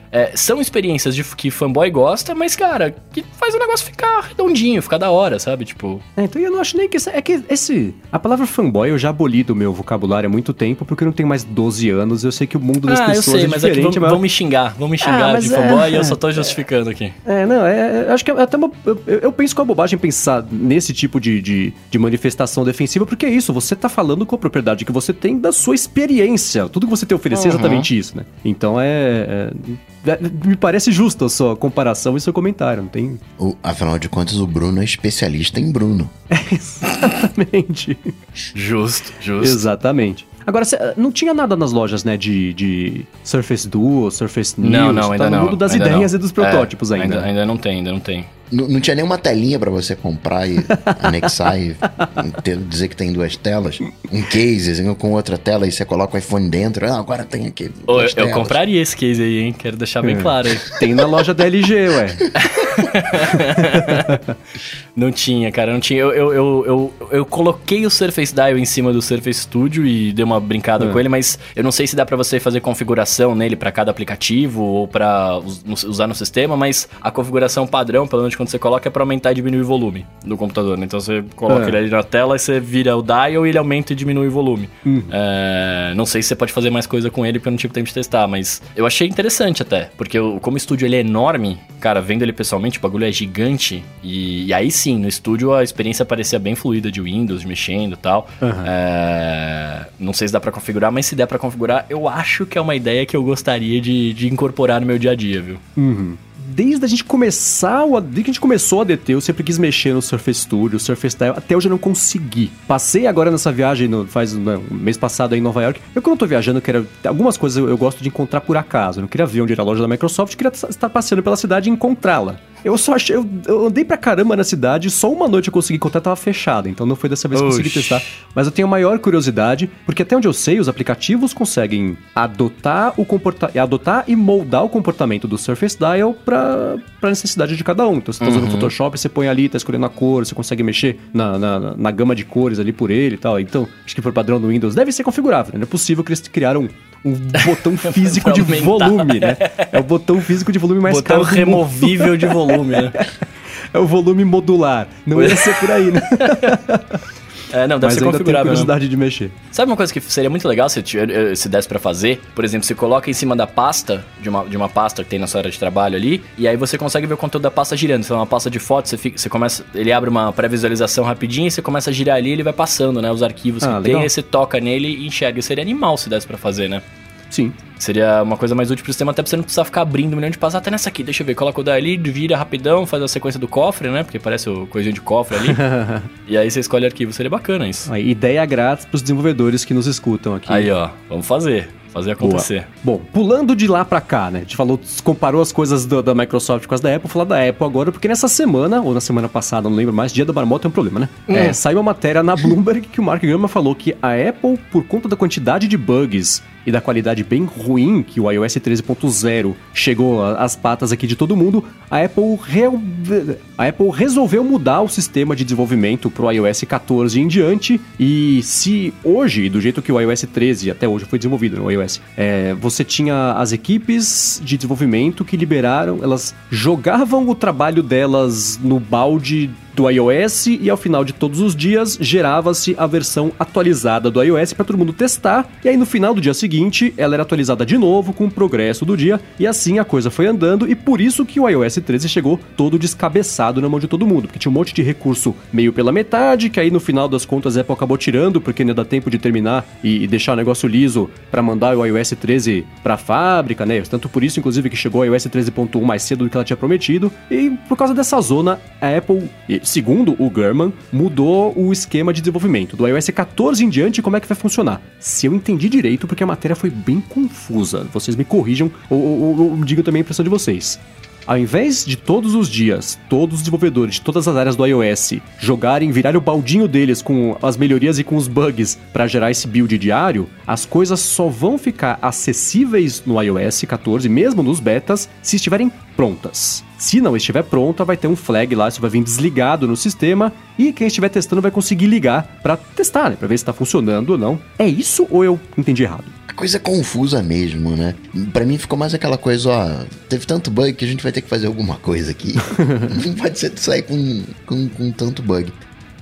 é, são experiências de, que fanboy gosta, mas, cara, que faz o negócio ficar redondinho, ficar da hora, sabe? Tipo. É, então eu não acho nem que. É que esse. A palavra fanboy eu já aboli do meu vocabulário há muito tempo, porque eu não tenho mais 12 anos. Eu sei que o mundo das ah, pessoas eu sei, é mas diferente. Aqui vão, mas... vão me xingar, vão me xingar Ah, de mas fanboy é- e eu só tô justificando aqui. É, não, é, é, acho que é até uma. Eu, eu penso que é uma bobagem pensar nesse tipo de, de, de manifestação defensiva, porque é isso, você tá falando com a propriedade que você tem da sua experiência. Tudo que você tem a oferecer é Uhum. exatamente isso, né? Então é, é- é- Me parece justa a sua comparação e seu comentário, não tem. O- afinal de contas, o Bruno é especialista em Bruno. Exatamente. Justo, justo. Exatamente. Agora, não tinha nada nas lojas, né, de, de Surface Duo, Surface News. Não, não, tá ainda no não. mundo das ainda ideias não. e dos É, protótipos ainda. ainda. Ainda não tem, ainda não tem. N- não tinha nenhuma telinha pra você comprar e anexar e ter- dizer que tem duas telas. Um case assim, com outra tela e você coloca o iPhone dentro. Ah, agora tem aqui. Ô, eu, compraria esse case aí, hein? Quero deixar bem É. claro aí. Tem na loja da LG, ué. Não tinha, cara, não tinha. Eu, eu, eu, eu, eu coloquei o Surface Dial em cima do Surface Studio e dei uma brincada É. com ele, mas eu não sei se dá pra você fazer configuração nele pra cada aplicativo ou no- usar no sistema, mas a configuração padrão, pelo menos quando você coloca, é pra aumentar e diminuir o volume do computador. né? Então você coloca É. ele ali na tela e você vira o dial e ele aumenta e diminui o volume. Uhum. É, não sei se você pode fazer mais coisa com ele, porque eu não tive tempo de testar, mas eu achei interessante até, porque eu- como o estúdio ele é enorme, cara, vendo ele pessoalmente, o bagulho é gigante, e, e aí sim, no estúdio a experiência parecia bem fluida de Windows, mexendo e tal. Aham. É, não sei se dá pra configurar, mas se der pra configurar, eu acho que é uma ideia que eu gostaria de, de incorporar no meu dia a dia, viu? Uhum. Desde a gente começar, desde que a gente começou a ADT, eu sempre quis mexer no Surface Studio, Surface Dial, até hoje eu não consegui. Passei agora nessa viagem, no, faz né, um mês passado aí em Nova York. Eu quando eu tô viajando, eu quero, algumas coisas eu, eu gosto de encontrar por acaso. Eu não queria ver onde era a loja da Microsoft, eu queria estar passeando pela cidade e encontrá-la. Eu só achei, eu, eu andei pra caramba na cidade, só uma noite eu consegui encontrar, tava fechada, então não foi dessa vez que eu consegui testar. Mas eu tenho maior curiosidade, porque até onde eu sei, os aplicativos conseguem adotar o comporta adotar e moldar o comportamento do Surface Dial para a necessidade de cada um. Então, você tá usando o Photoshop, você põe ali, tá escolhendo a cor, você consegue mexer na, na, na gama de cores ali por ele e tal. Então, acho que por padrão do Windows deve ser configurável, né? Não é possível que eles criaram um botão físico de aumentar. volume, né? É o botão físico de volume mais Botão caro mundo. removível de volume, né? É o volume modular. Não ia ser por aí, né? É, não, deve Mas ser ainda tenho configurável. curiosidade de mexer. Sabe uma coisa que seria muito legal se, tiver- eh, se desse pra fazer? Por exemplo, você coloca em cima da pasta, de uma, de uma pasta que tem na sua área de trabalho ali, e aí você consegue ver o conteúdo da pasta girando. Se é uma pasta de fotos, você, fica, você começa. Ele abre uma pré-visualização rapidinho e você começa a girar ali e ele vai passando, né? Os arquivos Ah, que tem, legal. aí você toca nele e enxerga. Seria animal se desse pra fazer, né? Sim. Seria uma coisa mais útil pro sistema, até pra você não precisar ficar abrindo um milhão de pastas. Até nessa aqui, deixa eu ver. Coloca o dali, vira rapidão, faz a sequência do cofre, né? Porque parece o coisinho de cofre ali. e aí você escolhe arquivo. Seria bacana isso. Aí, ideia grátis pros desenvolvedores que nos escutam aqui. Aí, ó. Vamos fazer. Fazer acontecer. Bom, pulando de lá pra cá, né? A gente falou, comparou as coisas do- da Microsoft com as da Apple, vou falar da Apple agora, porque nessa semana, ou na semana passada, não lembro mais, dia da marmota é um problema, né? É, saiu uma matéria na Bloomberg que o Mark Gurman falou que a Apple, por conta da quantidade de bugs e da qualidade bem ruim que o iOS 13.0 chegou às patas aqui de todo mundo, a Apple, a Apple resolveu mudar o sistema de desenvolvimento pro iOS 14 em diante. E se hoje, do jeito que o iOS 13 até hoje foi desenvolvido no iOS, é, você tinha as equipes de desenvolvimento que liberaram, elas jogavam o trabalho delas no balde do iOS e ao final de todos os dias gerava-se a versão atualizada do iOS para todo mundo testar. E aí no final do dia seguinte, ela era atualizada de novo com o progresso do dia e assim a coisa foi andando e por isso que o iOS 13 chegou todo descabeçado na mão de todo mundo, porque tinha um monte de recurso meio pela metade, que aí no final das contas a Apple acabou tirando porque não dá tempo de terminar e, deixar o negócio liso para mandar o iOS 13 para fábrica, né? Tanto por isso inclusive que chegou o iOS 13.1 mais cedo do que ela tinha prometido e por causa dessa zona a Apple segundo o Gurman, mudou o esquema de desenvolvimento. Do iOS 14 em diante, como é que vai funcionar? Se eu entendi direito, porque a matéria foi bem confusa. Vocês me corrijam ou, ou, ou- digam também a impressão de vocês. Ao invés de todos os dias, todos os desenvolvedores de todas as áreas do iOS jogarem, virar o baldinho deles com as melhorias e com os bugs para gerar esse build diário, as coisas só vão ficar acessíveis no iOS 14, mesmo nos betas, se estiverem prontas. Se não estiver pronta, vai ter um flag lá, isso vai vir desligado no sistema e quem estiver testando vai conseguir ligar para testar, né, para ver se está funcionando ou não. É isso ou eu entendi errado? Coisa confusa mesmo, né? Pra mim ficou mais aquela coisa, ó, teve tanto bug que a gente vai ter que fazer alguma coisa aqui. Não pode ser sair com, com, com tanto bug.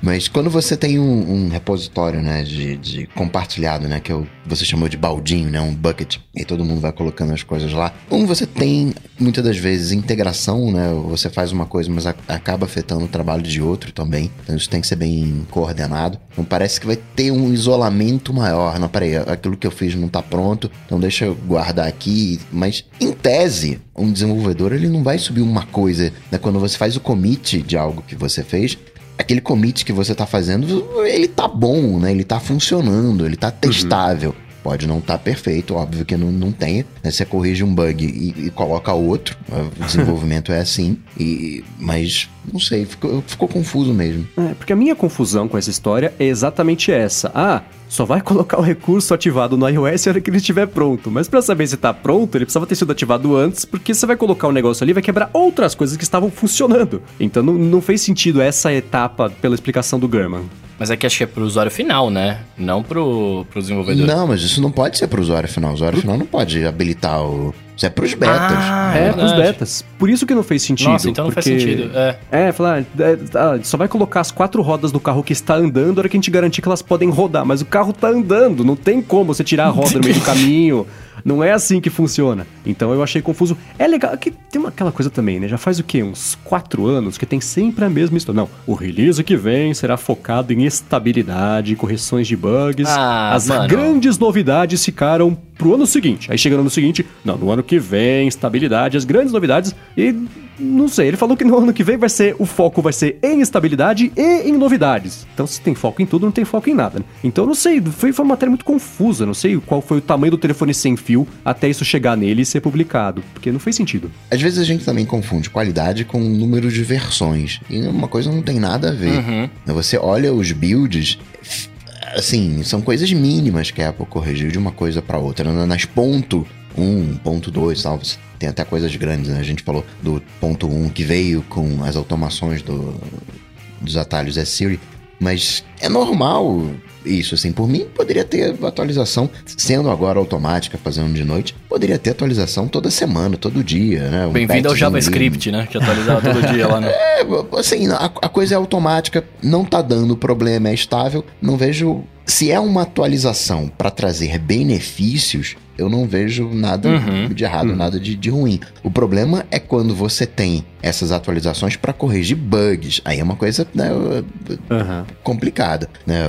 Mas quando você tem um, um repositório, né, de, de, compartilhado, né, que é o, você chamou de baldinho, né, um bucket, e todo mundo vai colocando as coisas lá. Um, você tem, muitas das vezes, integração, né, você faz uma coisa, mas a, acaba afetando o trabalho de outro também. Então isso tem que ser bem coordenado. Então parece que vai ter um isolamento maior. Não, peraí, aquilo que eu fiz não tá pronto, então deixa eu guardar aqui. Mas, em tese, um desenvolvedor, ele não vai subir uma coisa, né, quando você faz o commit de algo que você fez, aquele commit que você tá fazendo, ele tá bom, né? Ele tá funcionando, ele tá testável. Uhum. Pode não estar tá perfeito, óbvio que não, não tenha. Né? Você corrige um bug e, e coloca outro. O desenvolvimento é assim. E, mas, não sei, ficou, ficou confuso mesmo. É, porque a minha confusão com essa história é exatamente essa. Ah, só vai colocar o recurso ativado no iOS na hora que ele estiver pronto. Mas para saber se está pronto, ele precisava ter sido ativado antes, porque você vai colocar o um negócio ali vai quebrar outras coisas que estavam funcionando. Então não, não fez sentido essa etapa pela explicação do German. Mas é que acho que é pro usuário final, né? Não pro, pro desenvolvedor. Não, mas isso não pode ser pro usuário final. O usuário final não pode habilitar o. Isso é pros betas. Ah, é, é pros betas. Por isso que não fez sentido. Nossa, então não porque... faz sentido. É, é falar, é, ah, só vai colocar as quatro rodas do carro que está andando na hora que a gente garantir que elas podem rodar. Mas o carro tá andando, não tem como você tirar a roda no meio do caminho. Não é assim que funciona. Então eu achei confuso. É legal que tem uma, aquela coisa também, né? Já faz o quê? Uns quatro anos que tem sempre a mesma história. Não, o release que vem será focado em estabilidade, correções de bugs. Ah, As mano. grandes novidades ficaram pro ano seguinte. Aí chega no ano seguinte, não, no ano que vem, estabilidade, as grandes novidades. E não sei, ele falou que no ano que vem vai ser o foco vai ser em estabilidade e em novidades. Então se tem foco em tudo, não tem foco em nada. Né? Então não sei, foi, foi uma matéria muito confusa, não sei qual foi o tamanho do telefone sem fio até isso chegar nele e ser publicado, porque não fez sentido. Às vezes a gente também confunde qualidade com número de versões, e uma coisa não tem nada a ver. Uhum. Você olha os builds, assim, são coisas mínimas que a Apple corrigiu de uma coisa para outra. Nas ponto 1, ponto 2 tal, tem até coisas grandes, né? A gente falou do ponto 1 que veio com as automações do, dos atalhos S-Siri, mas é normal isso, assim, por mim poderia ter atualização, sendo agora automática, fazendo de noite, poderia ter atualização toda semana, todo dia, né? Um Bem-vindo ao JavaScript, né? Que atualizava todo dia lá, né? É, assim, a, a coisa é automática, não tá dando problema, é estável, não vejo se é uma atualização para trazer benefícios, eu não vejo nada uhum, de errado, uhum. nada de, de, ruim. O problema é quando você tem essas atualizações para corrigir bugs. Aí é uma coisa né, uhum. complicada. Né?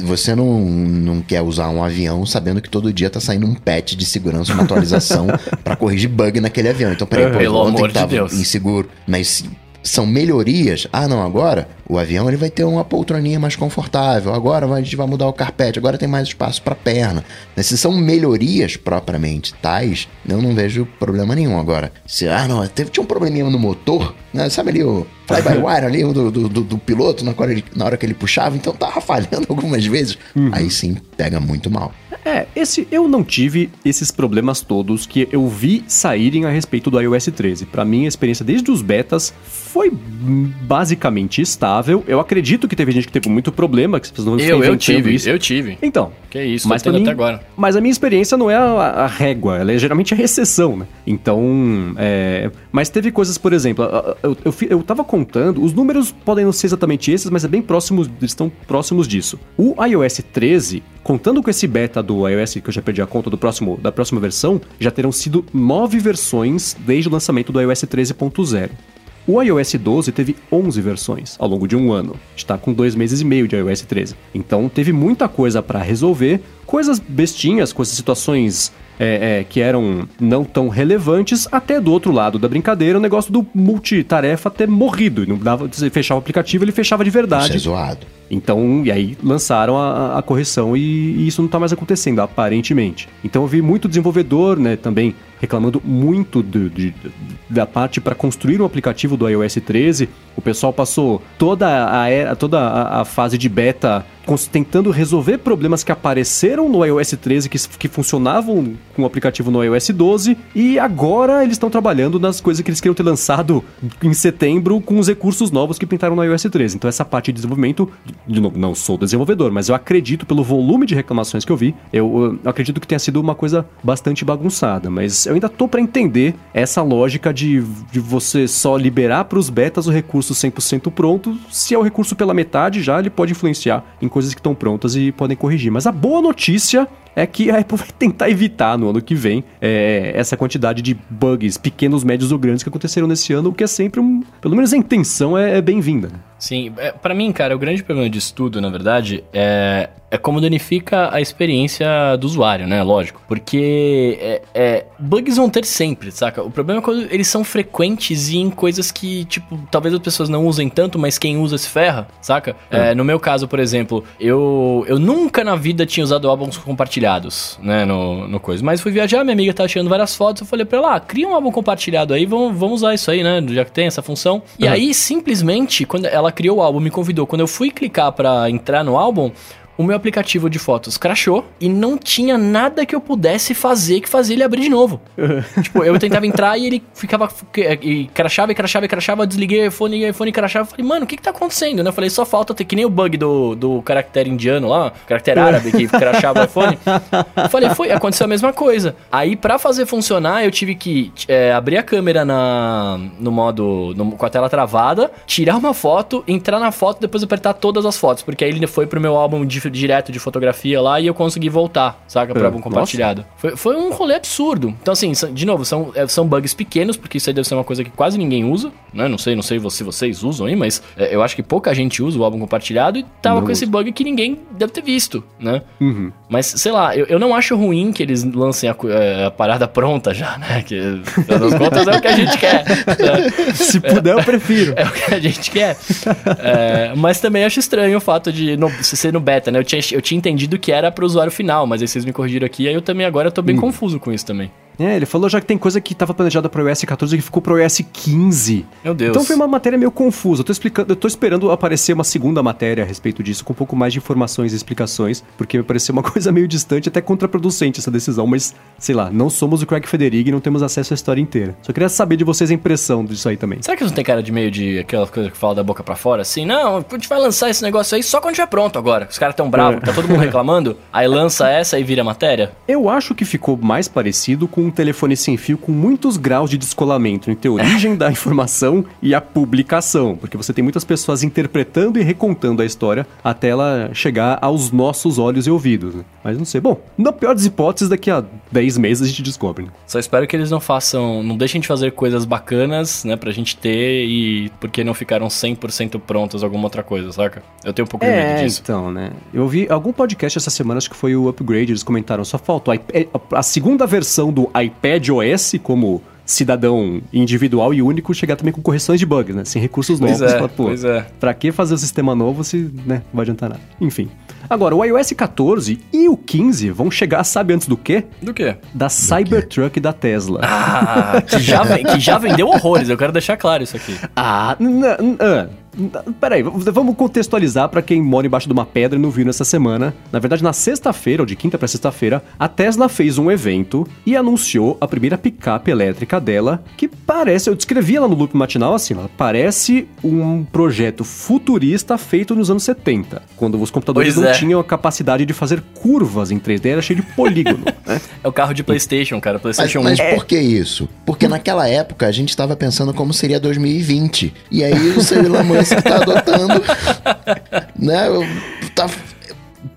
Você não, não quer usar um avião sabendo que todo dia tá saindo um patch de segurança, uma atualização para corrigir bug naquele avião. Então, peraí, pô, Pelo ontem tava de inseguro, mas são melhorias. Ah, não, agora o avião ele vai ter uma poltroninha mais confortável. Agora a gente vai mudar o carpete, agora tem mais espaço para perna. Se são melhorias propriamente tais, eu não vejo problema nenhum. Agora, se ah, não, teve, tinha um probleminha no motor, né? Sabe ali o fly-by-wire ali do, do, do, do, piloto na hora, ele, na hora que ele puxava, então tava falhando algumas vezes. Uhum. Aí sim, pega muito mal. É, esse eu não tive esses problemas todos que eu vi saírem a respeito do iOS 13. Para mim, a experiência desde os betas foi basicamente estável. Eu acredito que teve gente que teve muito problema, que vocês não Eu, eu tive, isso. eu tive. Então. Que isso, mas mim, até agora. Mas a minha experiência não é a, a, régua, ela é geralmente a exceção, né? Então, é, mas teve coisas, por exemplo, eu, eu, eu tava contando, os números podem não ser exatamente esses, mas é bem próximos, estão próximos disso. O iOS 13, contando com esse beta do iOS, que eu já perdi a conta do próximo, da próxima versão, já terão sido nove versões desde o lançamento do iOS 13.0. O iOS 12 teve 11 versões ao longo de um ano. Está com dois meses e meio de iOS 13. Então teve muita coisa para resolver, coisas bestinhas, coisas, situações é, é, que eram não tão relevantes, até do outro lado da brincadeira, o negócio do multitarefa ter morrido. Não dava, você fechava o aplicativo, ele fechava de verdade. Isso é zoado. Então, e aí lançaram a, a correção e, e, isso não está mais acontecendo, aparentemente. Então eu vi muito desenvolvedor, né, também reclamando muito de, de, da parte para construir um aplicativo do iOS 13. O pessoal passou toda a, toda a, a fase de beta tentando resolver problemas que apareceram no iOS 13 que, que funcionavam com o aplicativo no iOS 12 e agora eles estão trabalhando nas coisas que eles queriam ter lançado em setembro com os recursos novos que pintaram no iOS 13. Então essa parte de desenvolvimento, de novo, não sou desenvolvedor, mas eu acredito pelo volume de reclamações que eu vi, eu, eu acredito que tenha sido uma coisa bastante bagunçada, mas eu ainda tô para entender essa lógica de, de você só liberar para os betas o recurso 100% pronto, se é o recurso pela metade já, ele pode influenciar em coisas que estão prontas e podem corrigir. Mas a boa notícia é que a Apple vai tentar evitar no ano que vem é, essa quantidade de bugs pequenos, médios ou grandes que aconteceram nesse ano, o que é sempre um. Pelo menos a intenção é, é bem-vinda. Sim, é, para mim, cara, o grande problema disso tudo, na verdade, é, é como danifica a experiência do usuário, né? Lógico. Porque é, é, bugs vão ter sempre, saca? O problema é quando eles são frequentes e em coisas que, tipo, talvez as pessoas não usem tanto, mas quem usa se ferra, saca? É. no meu caso, por exemplo, eu, eu nunca na vida tinha usado álbuns compartilhados, né? No, no coisa. Mas fui viajar, minha amiga tava tirando várias fotos, eu falei pra ela, ah, cria um álbum compartilhado aí, vamos, vamos usar isso aí, né? Já que tem essa função. E uhum. aí, simplesmente, quando ela ela criou o álbum, me convidou. Quando eu fui clicar para entrar no álbum, o meu aplicativo de fotos crashou e não tinha nada que eu pudesse fazer que fazia ele abrir de novo. tipo, eu tentava entrar e ele ficava. E crashava e crashava e crashava, desliguei o iPhone e o iPhone crashava. Falei, mano, o que que tá acontecendo? Né? Eu falei, só falta ter que nem o bug do, do caractere indiano lá, caractere árabe que crashava o iPhone. Eu falei, foi, aconteceu a mesma coisa. Aí, para fazer funcionar, eu tive que é, abrir a câmera na, no modo. No, com a tela travada, tirar uma foto, entrar na foto depois apertar todas as fotos, porque aí ele foi pro meu álbum de direto de fotografia lá e eu consegui voltar, saca? Pra é, álbum compartilhado. Foi, foi um rolê absurdo. Então, assim, de novo, são, é, são bugs pequenos, porque isso aí deve ser uma coisa que quase ninguém usa, né? Não sei, não sei se vocês usam aí, mas é, eu acho que pouca gente usa o álbum compartilhado e tava não com uso. esse bug que ninguém deve ter visto, né? Uhum. Mas, sei lá, eu, eu não acho ruim que eles lancem a, é, a parada pronta já, né? Que, das contas, é o que a gente quer. Né? Se puder, eu prefiro. É o que a gente quer. É, mas também acho estranho o fato de no, ser no beta, né? Eu tinha, eu tinha entendido que era para o usuário final, mas aí vocês me corrigiram aqui, aí eu também agora tô bem hum. confuso com isso também. É, ele falou já que tem coisa que estava planejada para o iOS 14 que ficou para o iOS 15. Meu Deus. Então foi uma matéria meio confusa. Eu tô explicando, eu tô esperando aparecer uma segunda matéria a respeito disso com um pouco mais de informações e explicações, porque me pareceu uma coisa meio distante, até contraproducente essa decisão, mas sei lá, não somos o Craig Federighi e não temos acesso à história inteira. Só queria saber de vocês a impressão disso aí também. Será que não tem cara de meio de aquela coisa que fala da boca para fora assim? Não, a gente vai lançar esse negócio aí só quando estiver pronto agora. Os caras tão bravos, é. tá todo mundo reclamando, aí lança essa e vira matéria? Eu acho que ficou mais parecido com um telefone sem fio com muitos graus de descolamento entre a origem da informação e a publicação, porque você tem muitas pessoas interpretando e recontando a história até ela chegar aos nossos olhos e ouvidos. Né? Mas não sei. Bom, na pior das hipóteses, daqui a 10 meses a gente descobre. Né? Só espero que eles não façam, não deixem de fazer coisas bacanas, né, pra gente ter e porque não ficaram 100% prontas alguma outra coisa, saca? Eu tenho um pouco de é, medo disso. então, né? Eu vi algum podcast essa semana, acho que foi o Upgrade, eles comentaram, só falta a segunda versão do iPad OS como cidadão individual e único chegar também com correções de bugs, né? Sem recursos novos. Pois é, pra, pô, pois é. Pra que fazer o sistema novo se, né, não vai adiantar nada. Enfim. Agora, o iOS 14 e o 15 vão chegar, sabe antes do quê? Do quê? Da Cybertruck da Tesla. Ah, que já, que já vendeu horrores, eu quero deixar claro isso aqui. Ah, Peraí, vamos contextualizar para quem mora embaixo de uma pedra e não viu nessa semana. Na verdade, na sexta-feira, ou de quinta para sexta-feira, a Tesla fez um evento e anunciou a primeira picape elétrica dela, que parece, eu descrevi ela no loop matinal assim, ela parece um projeto futurista feito nos anos 70, quando os computadores pois não é. tinham a capacidade de fazer curvas em 3D, era cheio de polígono, né? É o carro de PlayStation, cara, PlayStation mas, 1. Mas por que isso? Porque naquela época a gente estava pensando como seria 2020. E aí o seu Elon Musk que tá adotando, né? Tá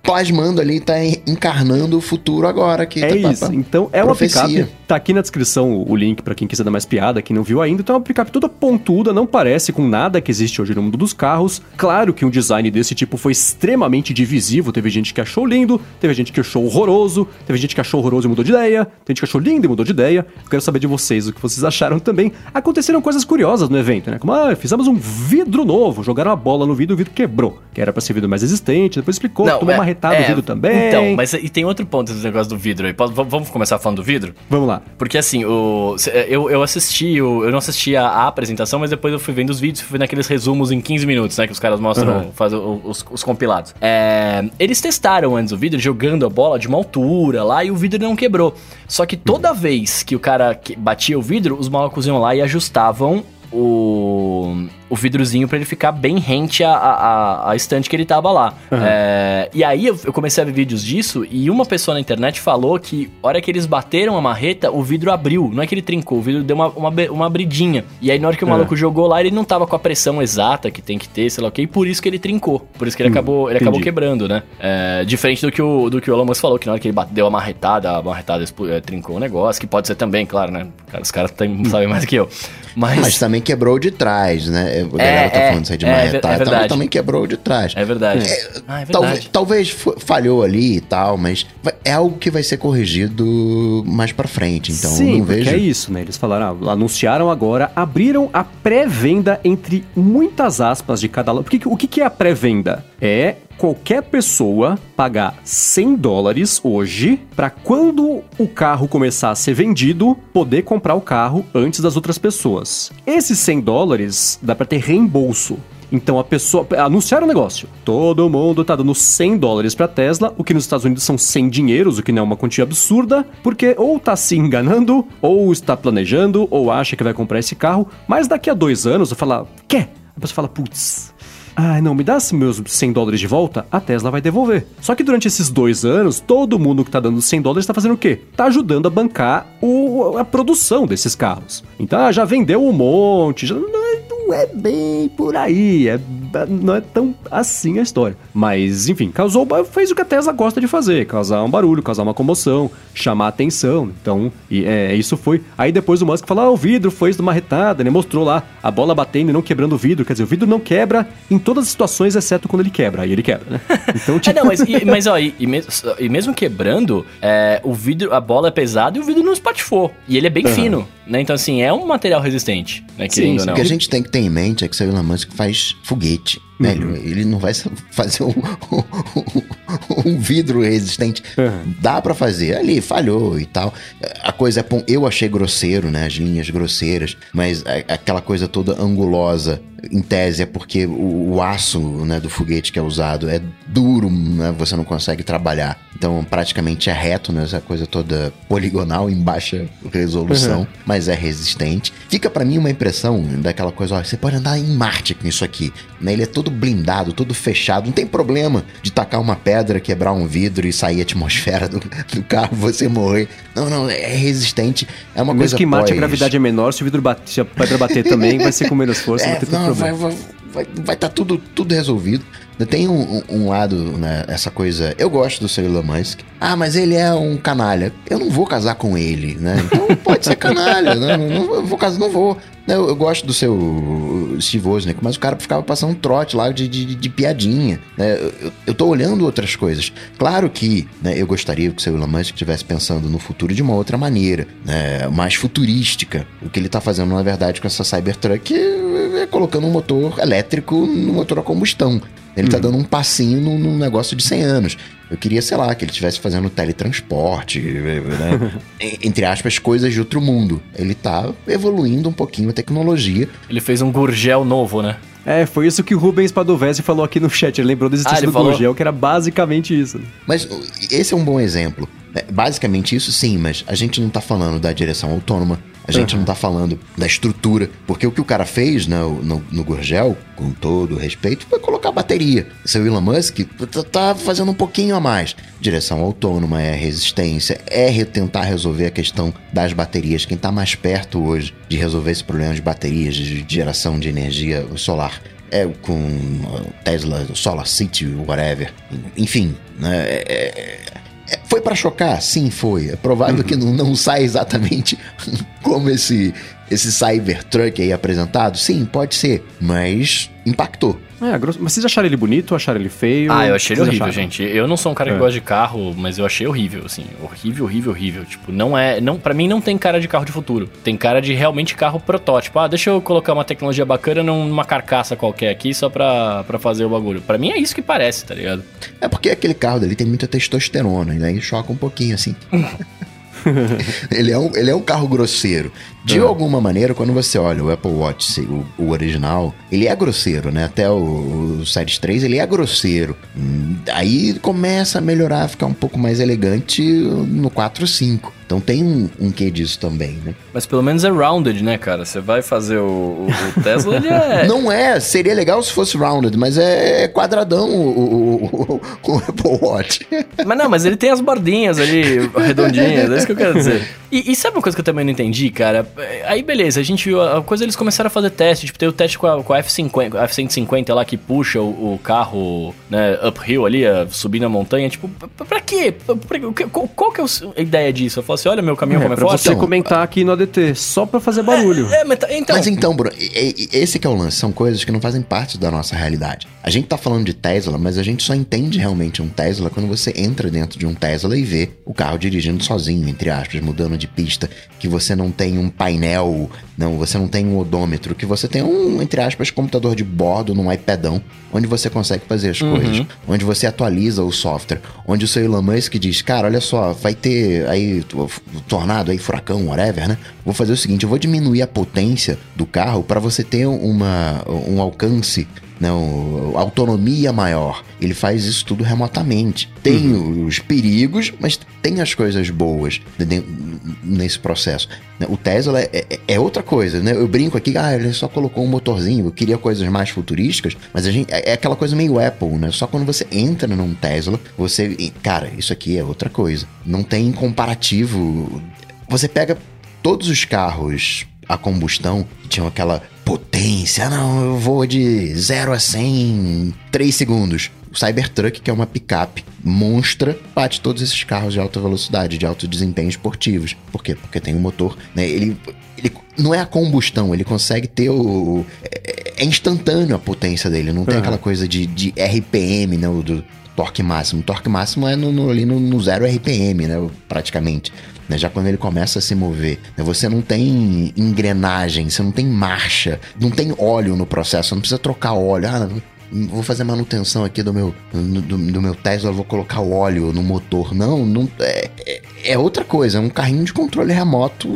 plasmando ali, tá encarnando o futuro agora aqui. É tá, isso. Pra, então é uma picape. Tá aqui na descrição o link para quem quiser dar mais piada, quem não viu ainda. Então é uma picape toda pontuda, não parece com nada que existe hoje no mundo dos carros. Claro que um design desse tipo foi extremamente divisivo. Teve gente que achou lindo, teve gente que achou horroroso, teve gente que achou horroroso e mudou de ideia, teve gente que achou lindo e mudou de ideia. Eu quero saber de vocês o que vocês acharam também. Aconteceram coisas curiosas no evento, né? Como, ah, fizemos um vidro novo, jogaram a bola no vidro, o vidro quebrou. Que era pra ser vidro mais resistente, depois explicou, tomou é, uma retada é, do vidro também. Então, mas e tem outro ponto desse negócio do vidro aí. Vamos começar falando do vidro? Vamos lá. Porque assim, o, eu, eu assisti, o, eu não assisti a, a apresentação, mas depois eu fui vendo os vídeos, fui naqueles resumos em 15 minutos, né? Que os caras mostram, Uhum. fazem os, os compilados. É, eles testaram antes o vidro, jogando a bola de uma altura lá, e o vidro não quebrou. Só que toda vez que o cara batia o vidro, os malucos iam lá e ajustavam o, o vidrozinho pra ele ficar bem rente à, à, à estante que ele tava lá. É, e aí eu, eu comecei a ver vídeos disso e uma pessoa na internet falou que hora que eles bateram a marreta, o vidro abriu. Não é que ele trincou, o vidro deu uma, uma, uma abridinha. E aí na hora que o É. maluco jogou lá, ele não tava com a pressão exata que tem que ter, sei lá o que, e por isso que ele trincou. Por isso que ele, Hum, acabou, ele acabou quebrando, né? É, diferente do que o, do que o Elon Musk falou, que na hora que ele bate- deu a marretada, a marretada é, trincou o negócio, que pode ser também, claro, né? Os caras sabem mais que eu. Mas, Mas também quebrou de trás, né? A galera tá é, falando isso aí de é, é marretar. é então, verdade. também quebrou de trás. é verdade. Ah, é Talvez, verdade. talvez fo- falhou ali e tal, mas é algo que vai ser corrigido mais pra frente. Então Sim, não vejo. é isso, né? Eles falaram, ah, anunciaram agora, abriram a pré-venda entre muitas aspas de cada lado. Porque o que que é a pré-venda? É qualquer pessoa pagar 100 dólares hoje pra quando o carro começar a ser vendido, poder comprar o carro antes das outras pessoas. Esses 100 dólares dá pra ter reembolso. Então a pessoa. Anunciaram o negócio. Todo mundo tá dando 100 dólares pra Tesla, o que nos Estados Unidos são 100 dinheiros, o que não é uma quantia absurda, porque ou tá se enganando, ou está planejando, ou acha que vai comprar esse carro, mas daqui a dois anos eu falar, quer? A pessoa fala, putz. Ai, não, me dá meus 100 dólares de volta, a Tesla vai devolver. Só que durante esses dois anos, todo mundo que tá dando 100 dólares tá fazendo o quê? Tá ajudando a bancar o, a produção desses carros. Então, ah, já vendeu um monte, já, não, é, é bem por aí, é, não é tão assim a história. Mas, enfim, causou, fez o que a Tesla gosta de fazer, causar um barulho, causar uma comoção, chamar atenção. Então, e, é, isso foi. Aí depois o Musk falou: ah, o vidro foi isso de uma retada, ele mostrou lá a bola batendo e não quebrando o vidro. Quer dizer, o vidro não quebra em todas as situações, exceto quando ele quebra. Aí ele quebra, né? Então, É, tipo. não, mas, e, mas ó, e, e mesmo, e mesmo quebrando, é, o vidro, a bola é pesada e o vidro não espatifou. E ele é bem Aham. fino, né? Então, assim, é um material resistente, né? Sim, sim. O que a gente tem que ter em mente é que o Elon Musk faz foguete. Velho, Uhum. ele não vai fazer um, um vidro resistente. Uhum. Dá pra fazer. Ali, falhou e tal. A coisa é. Eu achei grosseiro, né? As linhas grosseiras. Mas aquela coisa toda angulosa, em tese, é porque o, o aço né, do foguete que é usado é duro, né? Você não consegue trabalhar. Então, praticamente é reto, né? Essa coisa toda poligonal em baixa resolução, Uhum. mas é resistente. Fica pra mim uma impressão daquela coisa, ó, você pode andar em Marte com isso aqui, né? Ele é todo blindado, todo fechado, não tem problema de tacar uma pedra, quebrar um vidro e sair a atmosfera do, do carro, você morrer. Não, não, é resistente, é uma Mesmo coisa que mate a pós- gravidade é menor, se o vidro bate, se a pedra bater também, vai ser com menos força, não É, vai ter tanto não, vai estar vai, tá tudo, tudo resolvido. Tem um, um- lado, né, essa coisa. Eu gosto do seu Musk. Ah, mas ele é um canalha. Eu não vou casar com ele, né? Então pode ser canalha, né? Não, não vou casar, não vou. Né, Eu, eu gosto do seu Steve Wozniak, mas o cara ficava passando um trote lá de, de, de piadinha. Né? Eu, eu- tô olhando outras coisas. Claro que né, eu gostaria que o seu Elon Musk estivesse pensando no futuro de uma outra maneira, né, mais futurística. O que ele tá fazendo, na verdade, com essa Cybertruck colocando um motor elétrico no motor a combustão. Ele tá dando um passinho num, num negócio de 100 anos. Eu queria, sei lá, que ele estivesse fazendo teletransporte, né? En- Entre aspas, coisas de outro mundo. Ele tá evoluindo um pouquinho a tecnologia. Ele fez um gurgel novo, né? É, foi isso que o Rubens Padovese falou aqui no chat. Ele lembrou da existência Ah, do falou? Gurgel, que era basicamente isso. Mas esse é um bom exemplo. É, Basicamente isso sim, mas a gente não tá falando da direção autônoma, a gente não tá falando da estrutura, porque o que o cara fez né, o- no, no Gurgel, com todo o respeito, foi colocar bateria. Seu Elon Musk tá- fazendo um pouquinho a mais. Direção autônoma, é resistência, é tentar resolver a questão das baterias. Quem tá mais perto hoje de resolver esse problema de baterias, de geração de energia solar, é com uh, Tesla, Solar City, whatever. Enfim, né? é- é- foi pra chocar? Sim, foi. É provável que não, não saia exatamente como esse, esse Cybertruck aí apresentado. Sim, pode ser, mas impactou. É, grosso- mas vocês acharam ele bonito ou acharam ele feio? Ah, eu achei ele horrível, acharam? gente. Eu não sou um cara que É. gosta de carro, mas eu achei horrível, assim. Horrível, horrível, horrível. Tipo, não é. Não, pra mim não tem cara de carro de futuro. Tem cara de realmente carro protótipo. Ah, deixa eu colocar uma tecnologia bacana numa carcaça qualquer aqui só pra, pra fazer o bagulho. Pra mim é isso que parece, tá ligado? É porque aquele carro dali tem muita testosterona, e aí choca um pouquinho assim. ele, é um, ele é um carro grosseiro. De É. alguma maneira, quando você olha o Apple Watch, o, o original, ele é grosseiro, né? Até o, o Series 3, ele é grosseiro. Hum, Aí começa a melhorar, ficar um pouco mais elegante no 4 5. Então tem um, um quê disso também, né? Mas pelo menos é rounded, né, cara? Você vai fazer o, o- o Tesla, ele é. Não é, seria legal se fosse rounded, mas é quadradão o, o, o- o Apple Watch. Mas não, mas ele tem as bordinhas ali, redondinhas, é isso que eu quero dizer. E, e sabe uma coisa que eu também não entendi, cara? Aí beleza, a gente viu a coisa, eles começaram a fazer teste, tipo, tem o teste com a, com a F50, a F-150 lá que puxa o, o carro, né, uphill ali, a- subindo a montanha, tipo, pra, pra quê? Pra- pra- qual, qual que é a ideia disso? Eu falo assim, olha meu caminhão como é pra forte. você Então, comentar aqui no ADT, só pra fazer barulho. É, mas tá- então... Mas então, Bruno, esse que é o lance, são coisas que não fazem parte da nossa realidade. A gente tá falando de Tesla, mas a gente só entende realmente um Tesla quando você entra dentro de um Tesla e vê o carro dirigindo sozinho, entre aspas, mudando de pista, que você não tem um painel, não, você não tem um odômetro, que você tem um, entre aspas, computador de bordo num iPadão, onde você consegue fazer as coisas, onde você atualiza o software, onde o seu Elon Musk diz, cara, olha só, vai ter aí to- tornado aí, furacão, whatever, né? Vou fazer o seguinte, eu vou diminuir a potência do carro para você ter uma, um alcance não, autonomia maior. Ele faz isso tudo remotamente. Tem os perigos, mas tem as coisas boas nesse processo. né? O Tesla é, é- é outra coisa, né? Eu brinco aqui, ah, ele só colocou um motorzinho, eu queria coisas mais futurísticas, mas a gente é é aquela coisa meio Apple, né? Só quando você entra num Tesla, você, cara, isso aqui é outra coisa. Não tem comparativo. Você pega todos os carros a combustão que tinham aquela potência, ah, não, eu vou de 0 a 100 em 3 segundos. O Cybertruck, que é uma picape monstra, bate todos esses carros de alta velocidade, de alto desempenho esportivos. Por quê? Porque tem um motor, né? Ele, ele não é a combustão, ele consegue ter o. É, é instantâneo a potência dele, não tem aquela coisa de, de RPM, né? O do torque máximo. O torque máximo é no, no- ali no, no zero RPM, né? Praticamente. Né? Já quando ele começa a se mover, né? você não tem engrenagem, você não tem marcha, não tem óleo no processo, você não precisa trocar óleo. Ah, vou fazer manutenção aqui do meu, do, do meu Tesla, vou colocar óleo no motor. Não, não é, é, é outra coisa, é um carrinho de controle remoto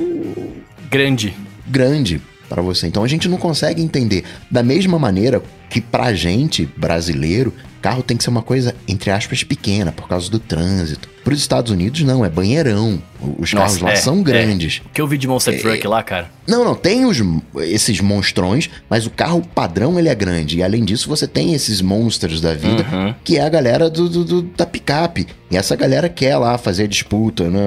Grande. grande para você. Então a gente não consegue entender da mesma maneira que pra gente brasileiro, carro tem que ser uma coisa entre aspas pequena por causa do trânsito. Para os Estados Unidos não, é banheirão. Os carros lá é, são é. grandes. O que eu vi de Monster Truck lá, cara? Não, não, tem os, esses monstrões, mas o carro padrão ele é grande. E além disso, você tem esses monstros da vida, Uhum. que é a galera do, do- do- da picape. E essa galera quer lá fazer disputa, né?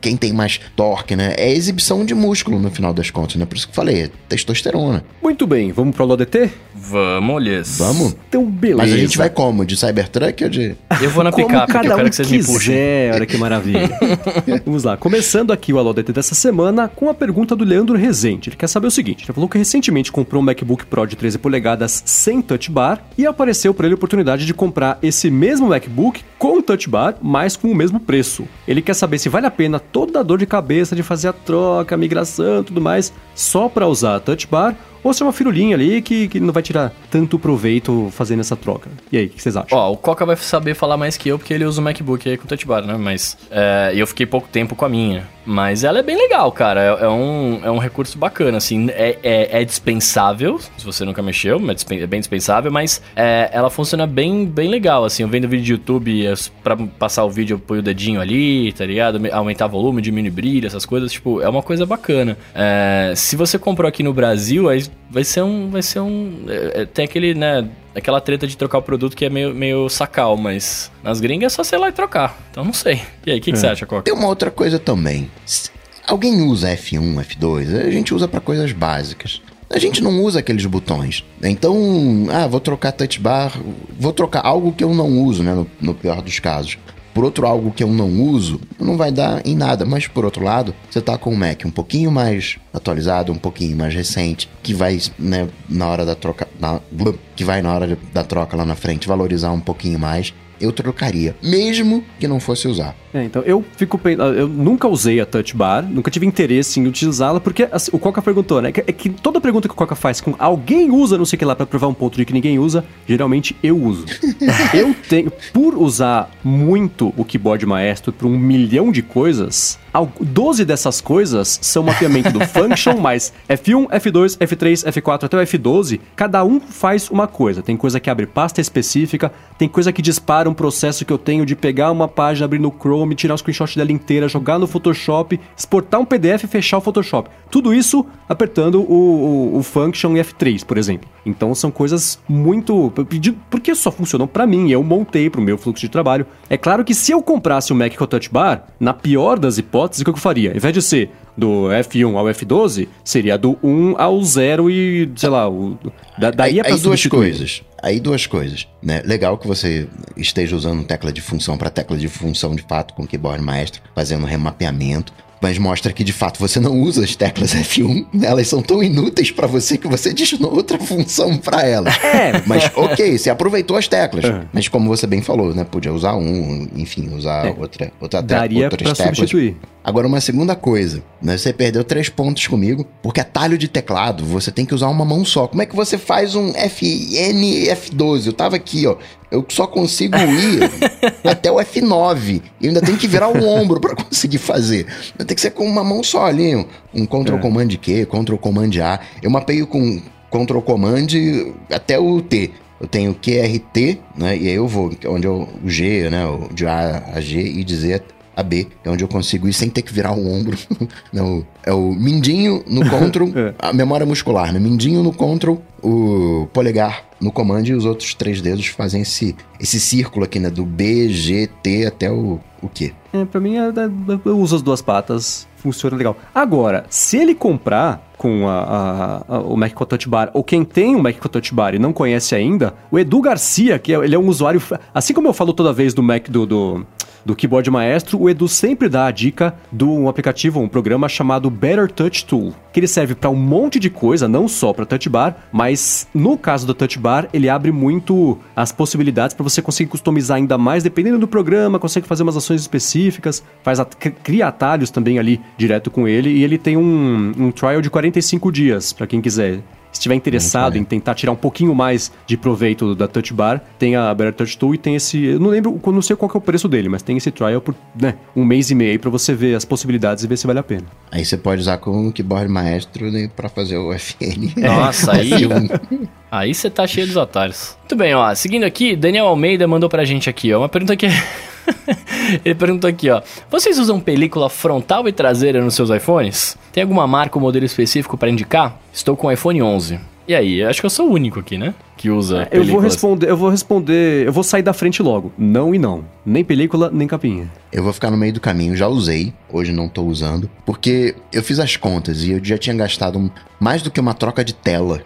Quem tem mais torque, né? É exibição de músculo no final das contas, né? Por isso que eu falei, é testosterona. Muito bem, vamos pro ADT? Vamos, lhes. Vamos? Então, beleza. Mas a gente vai como? De Cybertruck ou de. Eu vou na Como picape, que eu cada quero um que vocês me puxem. quiser, olha que maravilha. Vamos lá, começando aqui o Alô DT dessa semana com a pergunta do Leandro Rezende. Ele quer saber o seguinte, ele falou que recentemente comprou um MacBook Pro de 13 polegadas sem touch bar e apareceu para ele a oportunidade de comprar esse mesmo MacBook com touch bar, mas com o mesmo preço. Ele quer saber se vale a pena toda a dor de cabeça de fazer a troca, a migração tudo mais, só para usar a touch bar ou se é uma firulinha ali que, que não vai tirar tanto proveito fazendo essa troca. E aí, o que vocês acham? Ó, o Coca vai saber falar mais que eu, porque ele usa o MacBook aí com touch bar, né? Mas é, eu fiquei pouco tempo com a minha. Mas ela é bem legal, cara. É, é um, é um recurso bacana, assim. É, é, é dispensável, se você nunca mexeu, é é bem dispensável, mas é, ela funciona bem, bem legal, assim. Eu vendo vídeo de YouTube, as- pra passar o vídeo, eu ponho o dedinho ali, tá ligado? Me- Aumentar volume, diminuir brilho, essas coisas. Tipo, é uma coisa bacana. É, se você comprou aqui no Brasil, aí vai ser um... Vai ser um é, é, tem aquele, né... Aquela treta de trocar o produto que é meio, meio sacal, mas nas gringas é só ir lá e trocar. Então não sei. E aí, o que, que você acha, Coca? Tem uma outra coisa também. Alguém usa F1, F2? A gente usa para coisas básicas. A gente não usa aqueles botões. Então, ah, vou trocar touch bar, vou trocar algo que eu não uso, né? No, no pior dos casos. Por outro algo que eu não uso, não vai dar em nada. Mas por outro lado, você tá com o Mac um pouquinho mais atualizado, um pouquinho mais recente, que vai, né, na hora da troca, na- que vai na hora da troca lá na frente valorizar um pouquinho mais. Eu trocaria, mesmo que não fosse usar. É, então eu fico pensando, eu nunca usei a Touch Bar, nunca tive interesse em utilizá-la, porque assim, o Coca perguntou, né? É que toda pergunta que o Coca faz com alguém usa, não sei o que lá, pra provar um ponto de que ninguém usa, geralmente eu uso. eu tenho, por usar muito o keyboard maestro para um milhão de coisas, 12 dessas coisas são mapeamento do function, mais F1, F2, F3, F4 até o F12. Cada um faz uma coisa. Tem coisa que abre pasta específica, tem coisa que dispara um processo que eu tenho de pegar uma página, abrir no Chrome, tirar um screenshot dela inteira, jogar no Photoshop, exportar um PDF e fechar o Photoshop. Tudo isso apertando o, o, o function e F3, por exemplo. Então são coisas muito. Porque só funcionam para mim, eu montei para o meu fluxo de trabalho. É claro que se eu comprasse o Mac com a Touch Bar, na pior das hipóteses, o que eu faria? Ao invés de ser do F1 ao F12, seria do 1 ao 0 e, sei lá, o, da, daria para duas coisas. Aí duas coisas, né? Legal que você esteja usando tecla de função para tecla de função de fato com o keyboard maestro, fazendo remapeamento mas mostra que de fato você não usa as teclas F1, elas são tão inúteis para você que você diz outra função para elas. É. Mas ok, você aproveitou as teclas, uhum. mas como você bem falou, né, podia usar um, enfim, usar é. outra, outra Daria outras pra teclas. substituir. Agora, uma segunda coisa, né? Você perdeu três pontos comigo, porque atalho de teclado, você tem que usar uma mão só. Como é que você faz um FN F12? Eu tava aqui, ó. Eu só consigo ir até o F9. E ainda tem que virar o ombro para conseguir fazer. Tem que ser com uma mão só ali. Um Ctrl é. Command Q, Ctrl Command A. Eu mapeio com Ctrl Command até o T. Eu tenho QRT, né? E aí eu vou, onde é o G, né? De A a G e dizer a B, é onde eu consigo ir sem ter que virar o ombro. Não, é o mindinho no control, é. a memória muscular, né? Mindinho no control, o polegar no comando e os outros três dedos fazem esse, esse círculo aqui, né? Do B, G, T até o, o Q. É, pra mim, é, é, eu uso as duas patas, funciona legal. Agora, se ele comprar com a, a, a, o Mac com Touch Bar, ou quem tem um Mac com Touch Bar e não conhece ainda, o Edu Garcia, que é, ele é um usuário, assim como eu falo toda vez do Mac do, do do Keyboard Maestro, o Edu sempre dá a dica de um aplicativo, um programa chamado Better Touch Tool, que ele serve para um monte de coisa, não só para Touch Bar, mas no caso do Touch Bar, ele abre muito as possibilidades para você conseguir customizar ainda mais, dependendo do programa, consegue fazer umas ações específicas, faz cria atalhos também ali direto com ele, e ele tem um, um trial de 45 dias, para quem quiser estiver interessado em tentar tirar um pouquinho mais de proveito da Touch Bar, tem a Better Touch Tool e tem esse. Eu não lembro, não sei qual é o preço dele, mas tem esse trial por né, um mês e meio para você ver as possibilidades e ver se vale a pena. Aí você pode usar com o keyboard maestro né, para fazer o FN. Nossa, aí. aí você tá cheio dos otários. Muito bem, ó. Seguindo aqui, Daniel Almeida mandou pra gente aqui, ó. Uma pergunta que. Ele perguntou aqui, ó. Vocês usam película frontal e traseira nos seus iPhones? Tem alguma marca ou modelo específico para indicar? Estou com o iPhone 11. E aí, acho que eu sou o único aqui, né? Que usa. É, eu vou responder, eu vou responder, eu vou sair da frente logo. Não e não. Nem película, nem capinha. Eu vou ficar no meio do caminho, já usei, hoje não tô usando, porque eu fiz as contas e eu já tinha gastado mais do que uma troca de tela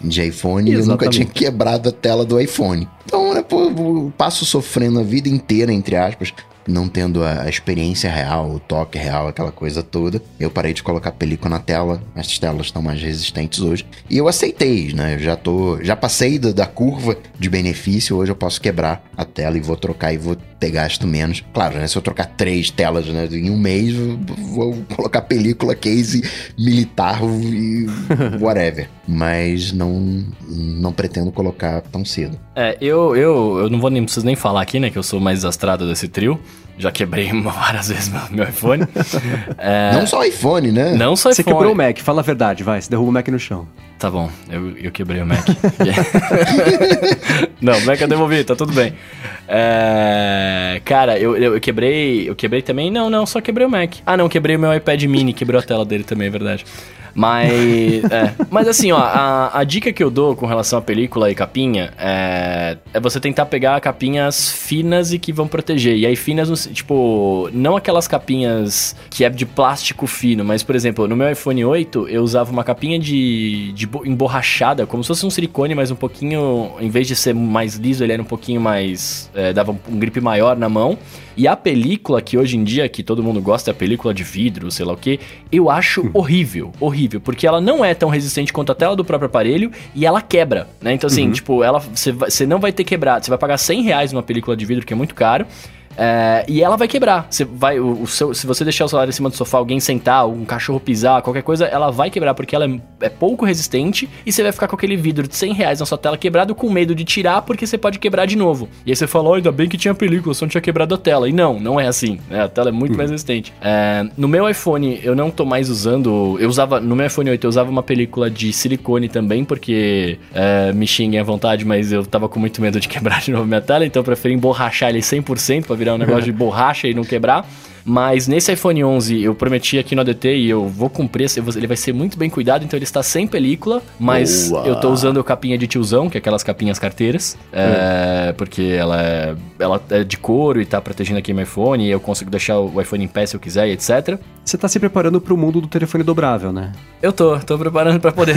de iPhone e eu nunca tinha quebrado a tela do iPhone. Então, né, pô, eu passo sofrendo a vida inteira, entre aspas, não tendo a, a, experiência real, o toque real, aquela coisa toda. Eu parei de colocar película na tela, as telas estão mais resistentes hoje. E eu aceitei, né? Eu já tô. Já passei da, da curva de benefício, hoje eu posso quebrar a tela e vou trocar e vou ter gasto menos. Claro, né? Se eu trocar três telas né, em um mês, vou colocar película, case militar e whatever. Mas não, não pretendo colocar tão cedo. É, eu, eu, eu não vou nem preciso nem falar aqui, né? Que eu sou mais desastrado desse trio. Já quebrei várias vezes meu, meu iPhone. é... Não só iPhone, né? Não só iPhone. Você quebrou o Mac, fala a verdade, vai. Você derruba o Mac no chão. Tá bom, eu, eu quebrei o Mac. não, Mac eu devolvi, tá tudo bem. É... Cara, eu, eu, quebrei. Eu quebrei também. Não, não, só quebrei o Mac. Ah, não, quebrei o meu iPad mini, quebrou a tela dele também, é verdade. Mas, é, mas assim, ó, a, a, dica que eu dou com relação à película e capinha é, é você tentar pegar capinhas finas e que vão proteger. E aí, finas, tipo, não aquelas capinhas que é de plástico fino, mas, por exemplo, no meu iPhone 8 eu usava uma capinha de, de emborrachada, como se fosse um silicone, mas um pouquinho, em vez de ser mais liso, ele era um pouquinho mais. É, dava um grip maior na mão. E a película, que hoje em dia, que todo mundo gosta, é a película de vidro, sei lá o que, eu acho hum. horrível, horrível porque ela não é tão resistente quanto a tela do próprio aparelho e ela quebra, né? Então, assim, tipo, ela você não vai ter quebrado. Você vai pagar 100 reais numa película de vidro, que é muito caro. É, e ela vai quebrar. Você vai, o, o seu, se você deixar o celular em cima do sofá, alguém sentar, um cachorro pisar, qualquer coisa, ela vai quebrar porque ela é, é, pouco resistente e você vai ficar com aquele vidro de 100 reais na sua tela quebrado com medo de tirar porque você pode quebrar de novo. E aí você fala, oh, ainda bem que tinha película, só não tinha quebrado a tela. E não, não é assim. Né? A tela é muito uhum. mais resistente. É, no meu iPhone, eu não tô mais usando. Eu usava. No meu iPhone 8, eu usava uma película de silicone também, porque é, me xinguem à vontade, mas eu tava com muito medo de quebrar de novo minha tela, então eu preferi emborrachar ele 100% pra virar um negócio de borracha e não quebrar. Mas nesse iPhone 11 eu prometi aqui no ADT e eu vou cumprir, ele vai ser muito bem cuidado, então ele está sem película, mas Boa. eu tô usando capinha de tiozão, que é aquelas capinhas carteiras, é, porque ela é, ela é de couro e tá protegendo aqui meu iPhone, e eu consigo deixar o iPhone em pé se eu quiser e etc. Você tá se preparando pro mundo do telefone dobrável, né? Eu tô, tô preparando para poder,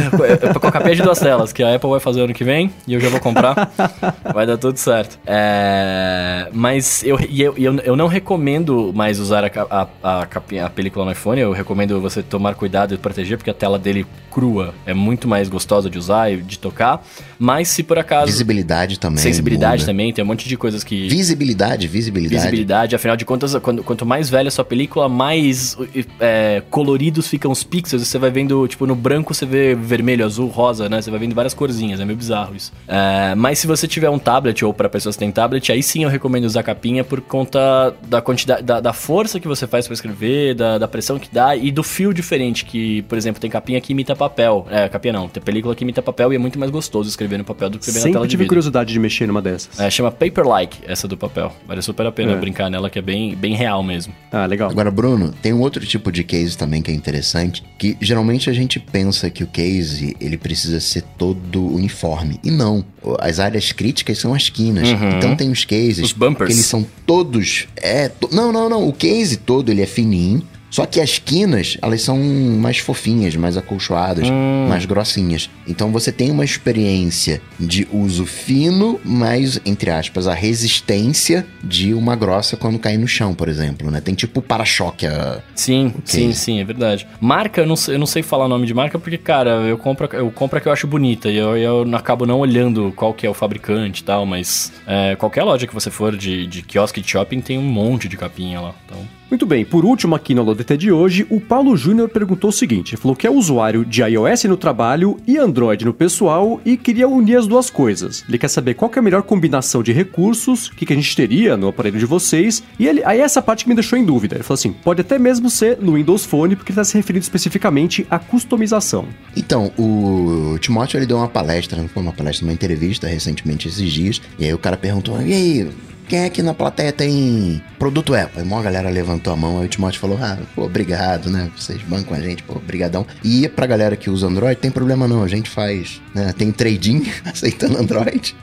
com a capinha de duas telas, que a Apple vai fazer ano que vem, e eu já vou comprar, vai dar tudo certo. É, mas eu, eu, eu, eu não recomendo mais usar usar a, a, a, a, película no iPhone, eu recomendo você tomar cuidado e proteger, porque a tela dele crua é muito mais gostosa de usar e de tocar. Mas se por acaso. Visibilidade também. Sensibilidade muda. também, tem um monte de coisas que. Visibilidade, visibilidade. Visibilidade, afinal de contas, quando, quanto mais velha a sua película, mais é, coloridos ficam os pixels. Você vai vendo, tipo, no branco você vê vermelho, azul, rosa, né? Você vai vendo várias corzinhas, é meio bizarro isso. É, mas se você tiver um tablet ou para pessoas que têm tablet, aí sim eu recomendo usar capinha por conta da quantidade, da, da força força que você faz para escrever, da, da, pressão que dá e do fio diferente, que, por exemplo, tem capinha que imita papel. É, capinha não, tem película que imita papel e é muito mais gostoso escrever no papel do que escrever Sempre na tela de tive curiosidade de mexer numa dessas. É, chama Paper-like, essa do papel. Vale super a pena é. brincar nela, que é bem, bem real mesmo. Ah, legal. Agora, Bruno, tem um outro tipo de case também que é interessante, que geralmente a gente pensa que o case, ele precisa ser todo uniforme. E não. As áreas críticas são as quinas. Uhum. Então tem os cases. Os bumpers. Que eles são todos... É, to... Não, não, não. O case todo, ele é fininho. Só que as quinas, elas são mais fofinhas, mais acolchoadas, hum. mais grossinhas. Então você tem uma experiência de uso fino, mas, entre aspas, a resistência de uma grossa quando cai no chão, por exemplo, né? Tem tipo para-choque. Sim, sim, sim, é verdade. Marca, eu não, sei, eu não sei falar o nome de marca porque, cara, eu compro, eu compro a que eu acho bonita e eu, eu acabo não olhando qual que é o fabricante e tal, mas é, qualquer loja que você for de, de quiosque de shopping tem um monte de capinha lá, então... Muito bem, por último aqui no LoDT de hoje, o Paulo Júnior perguntou o seguinte, falou que é usuário de iOS no trabalho e Android no pessoal e queria unir as duas coisas. Ele quer saber qual que é a melhor combinação de recursos, o que, que a gente teria no aparelho de vocês, e ele, aí essa parte que me deixou em dúvida. Ele falou assim, pode até mesmo ser no Windows Phone, porque ele está se referindo especificamente à customização. Então, o Timóteo ele deu uma palestra, não foi uma palestra, uma entrevista recentemente esses dias, e aí o cara perguntou, e aí, quem aqui na plateia tem produto Apple? Aí uma galera levantou a mão, aí o Timóteo falou, ah, pô, obrigado, né? Vocês bancam a gente, pô, brigadão. E pra galera que usa Android, tem problema não, a gente faz, né? Tem trading aceitando Android.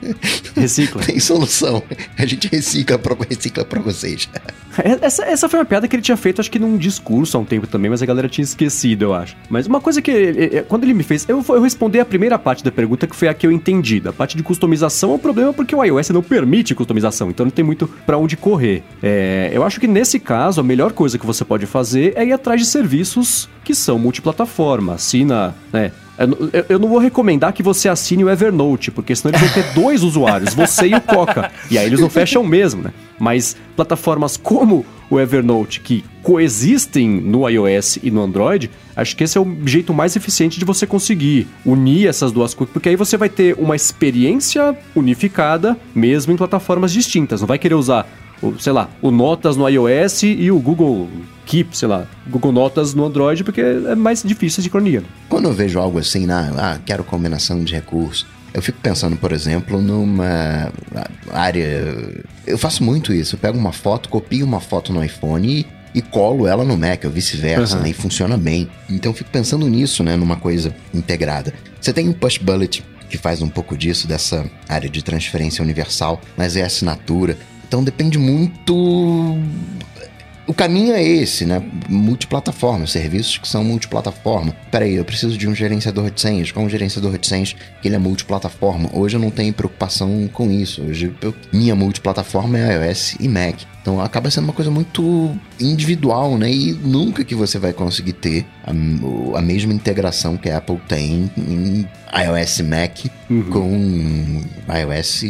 Recicla. tem solução. A gente recicla pra, recicla pra vocês. É, essa, essa foi uma piada que ele tinha feito, acho que num discurso há um tempo também, mas a galera tinha esquecido, eu acho. Mas uma coisa que, quando ele me fez, eu, eu respondi a primeira parte da pergunta, que foi a que eu entendi. Da parte de customização é um problema porque o iOS não permite customização, então não tem muito para onde correr. É, eu acho que nesse caso, a melhor coisa que você pode fazer é ir atrás de serviços que são multiplataforma. Assina, né? Eu, eu, não vou recomendar que você assine o Evernote, porque senão eles vão ter dois usuários, você e o Coca. E aí eles não fecham mesmo, né? Mas plataformas como o Evernote, que coexistem no iOS e no Android, acho que esse é o jeito mais eficiente de você conseguir unir essas duas coisas, porque aí você vai ter uma experiência unificada, mesmo em plataformas distintas. Não vai querer usar, sei lá, o Notas no iOS e o Google Keep, sei lá, Google Notas no Android, porque é mais difícil a sincronia. Quando eu vejo algo assim, na, ah, quero combinação de recursos, eu fico pensando, por exemplo, numa área. Eu faço muito isso. Eu pego uma foto, copio uma foto no iPhone e, e colo ela no Mac, ou vice-versa, uhum. né? E funciona bem. Então eu fico pensando nisso, né? Numa coisa integrada. Você tem o Push Bullet, que faz um pouco disso, dessa área de transferência universal, mas é assinatura. Então depende muito o caminho é esse, né? Multiplataforma, serviços que são multiplataforma. Peraí, eu preciso de um gerenciador de senhas. Qual um gerenciador de senhas que ele é multiplataforma? Hoje eu não tenho preocupação com isso. Hoje eu, minha multiplataforma é iOS e Mac. Então acaba sendo uma coisa muito individual, né? E nunca que você vai conseguir ter a, a mesma integração que a Apple tem em iOS Mac uhum. com iOS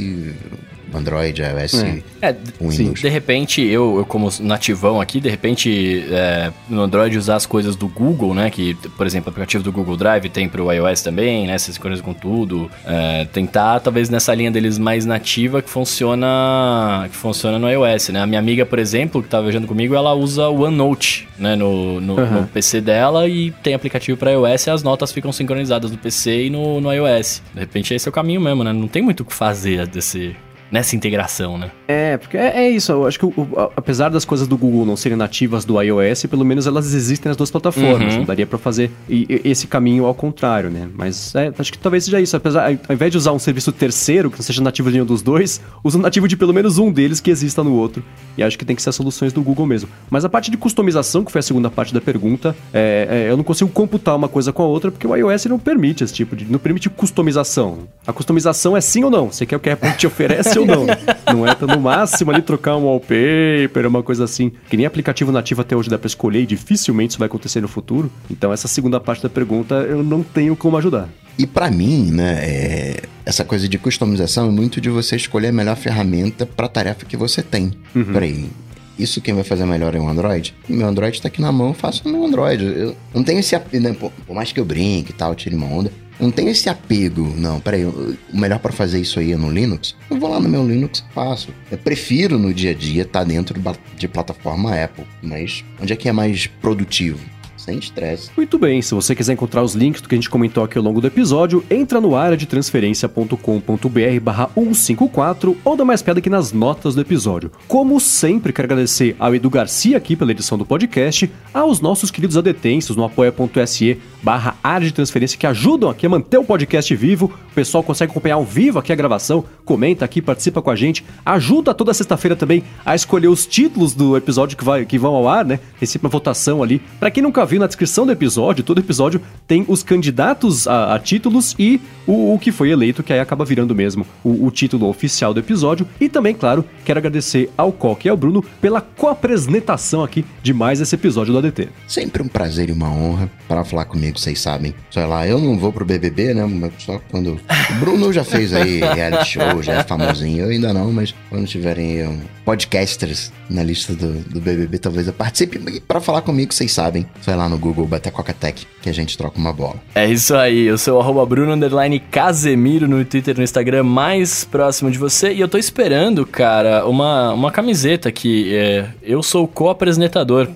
Android, iOS, é. é Windows. Sim, de repente, eu, eu como nativão aqui, de repente, é, no Android usar as coisas do Google, né? Que, por exemplo, o aplicativo do Google Drive tem para o iOS também, né? Essas coisas com tudo. É, tentar, talvez, nessa linha deles mais nativa que funciona que funciona no iOS, né? A minha amiga, por exemplo, que tá viajando comigo, ela usa o OneNote, né? No, no, uhum. no PC dela e tem aplicativo para iOS e as notas ficam sincronizadas no PC e no, no iOS. De repente, esse é o caminho mesmo, né? Não tem muito o que fazer desse nessa integração, né? É, porque é, é isso. Eu acho que o, o, apesar das coisas do Google não serem nativas do iOS, pelo menos elas existem nas duas plataformas. Uhum. Não daria para fazer e, e, esse caminho ao contrário, né? Mas é, acho que talvez seja isso. Apesar, ao invés de usar um serviço terceiro, que não seja nativo de nenhum dos dois, usa um nativo de pelo menos um deles que exista no outro. E acho que tem que ser as soluções do Google mesmo. Mas a parte de customização, que foi a segunda parte da pergunta, é, é, eu não consigo computar uma coisa com a outra, porque o iOS não permite esse tipo de. não permite customização. A customização é sim ou não. Você quer o que a Apple te oferece ou não. Não é tá no máximo ali trocar um wallpaper, uma coisa assim. Que nem aplicativo nativo até hoje dá pra escolher e dificilmente isso vai acontecer no futuro. Então essa segunda parte da pergunta eu não tenho como ajudar. E para mim, né, é... essa coisa de customização é muito de você escolher a melhor ferramenta para a tarefa que você tem. Uhum. Peraí, isso quem vai fazer melhor é o Android? Meu Android tá aqui na mão, eu faço no meu Android. Eu não tenho esse. Né, por mais que eu brinque e tal, tire uma onda, não tenho esse apego, não, peraí, o melhor para fazer isso aí é no Linux? Eu vou lá no meu Linux e faço. Eu prefiro no dia a dia estar tá dentro de plataforma Apple, mas onde é que é mais produtivo? Sem estresse. Muito bem, se você quiser encontrar os links do que a gente comentou aqui ao longo do episódio, entra no área de transferência.com.br barra 154 ou dá mais pedra aqui nas notas do episódio. Como sempre, quero agradecer ao Edu Garcia aqui pela edição do podcast, aos nossos queridos adetensos no apoia.se barra área de transferência que ajudam aqui a manter o podcast vivo. O pessoal consegue acompanhar ao vivo aqui a gravação, comenta aqui, participa com a gente, ajuda toda sexta-feira também a escolher os títulos do episódio que, vai, que vão ao ar, né? Tem uma votação ali. Para quem nunca viu, viu na descrição do episódio, todo episódio tem os candidatos a, a títulos e o, o, que foi eleito, que aí acaba virando mesmo o, o, título oficial do episódio. E também, claro, quero agradecer ao Coque e ao Bruno pela co-apresentação aqui de mais esse episódio do ADT. Sempre um prazer e uma honra para falar comigo, vocês sabem. Sei lá, eu não vou pro BBB, né? Só quando. O Bruno já fez aí reality show, já é famosinho. Eu ainda não, mas quando tiverem um, podcasters na lista do, do BBB, talvez eu participe. Para falar comigo, vocês sabem. Sei lá, lá no Google Batecoca-Tech, que a gente troca uma bola. É isso aí, eu sou o Bruno Underline Casemiro no Twitter e no Instagram mais próximo de você. E eu tô esperando, cara, uma, uma camiseta que é, eu sou o co-apresentador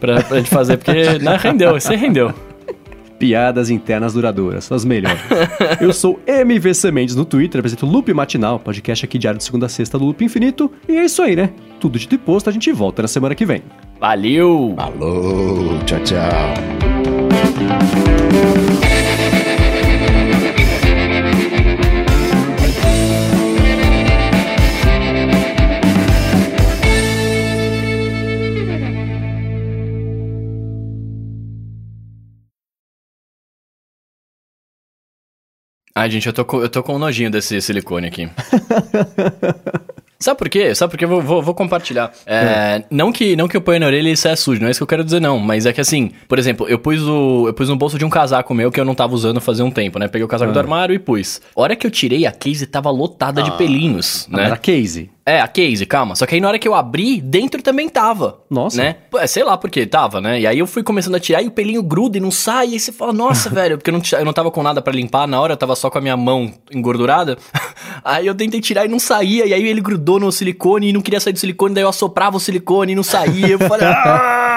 pra, pra gente fazer, porque não, rendeu, você rendeu. Piadas internas duradouras, são as melhores. Eu sou MVC Mendes no Twitter, apresento Loop Matinal, podcast aqui diário de segunda a sexta do Loop Infinito. E é isso aí, né? Tudo dito e posto, a gente volta na semana que vem. Valeu! Falou! Tchau, tchau! Ai, gente, eu tô com, eu tô com um nojinho desse silicone aqui. Sabe por quê? Sabe por quê? Vou, vou, vou compartilhar. É, é. Não, que, não que eu ponha na orelha e isso é sujo, não é isso que eu quero dizer, não. Mas é que assim, por exemplo, eu pus o. Eu pus no bolso de um casaco meu que eu não tava usando fazia um tempo, né? Peguei o casaco do ah. armário e pus. A hora que eu tirei, a case tava lotada ah. de pelinhos, né? Era case. É, a case, calma. Só que aí na hora que eu abri, dentro também tava. Nossa. Né? É, sei lá por que tava, né? E aí eu fui começando a tirar e o pelinho gruda e não sai. E aí você fala, nossa, velho, porque eu não, eu não tava com nada para limpar na hora, eu tava só com a minha mão engordurada. aí eu tentei tirar e não saía. E aí ele grudou no silicone e não queria sair do silicone. Daí eu assoprava o silicone e não saía. Eu falei, ah!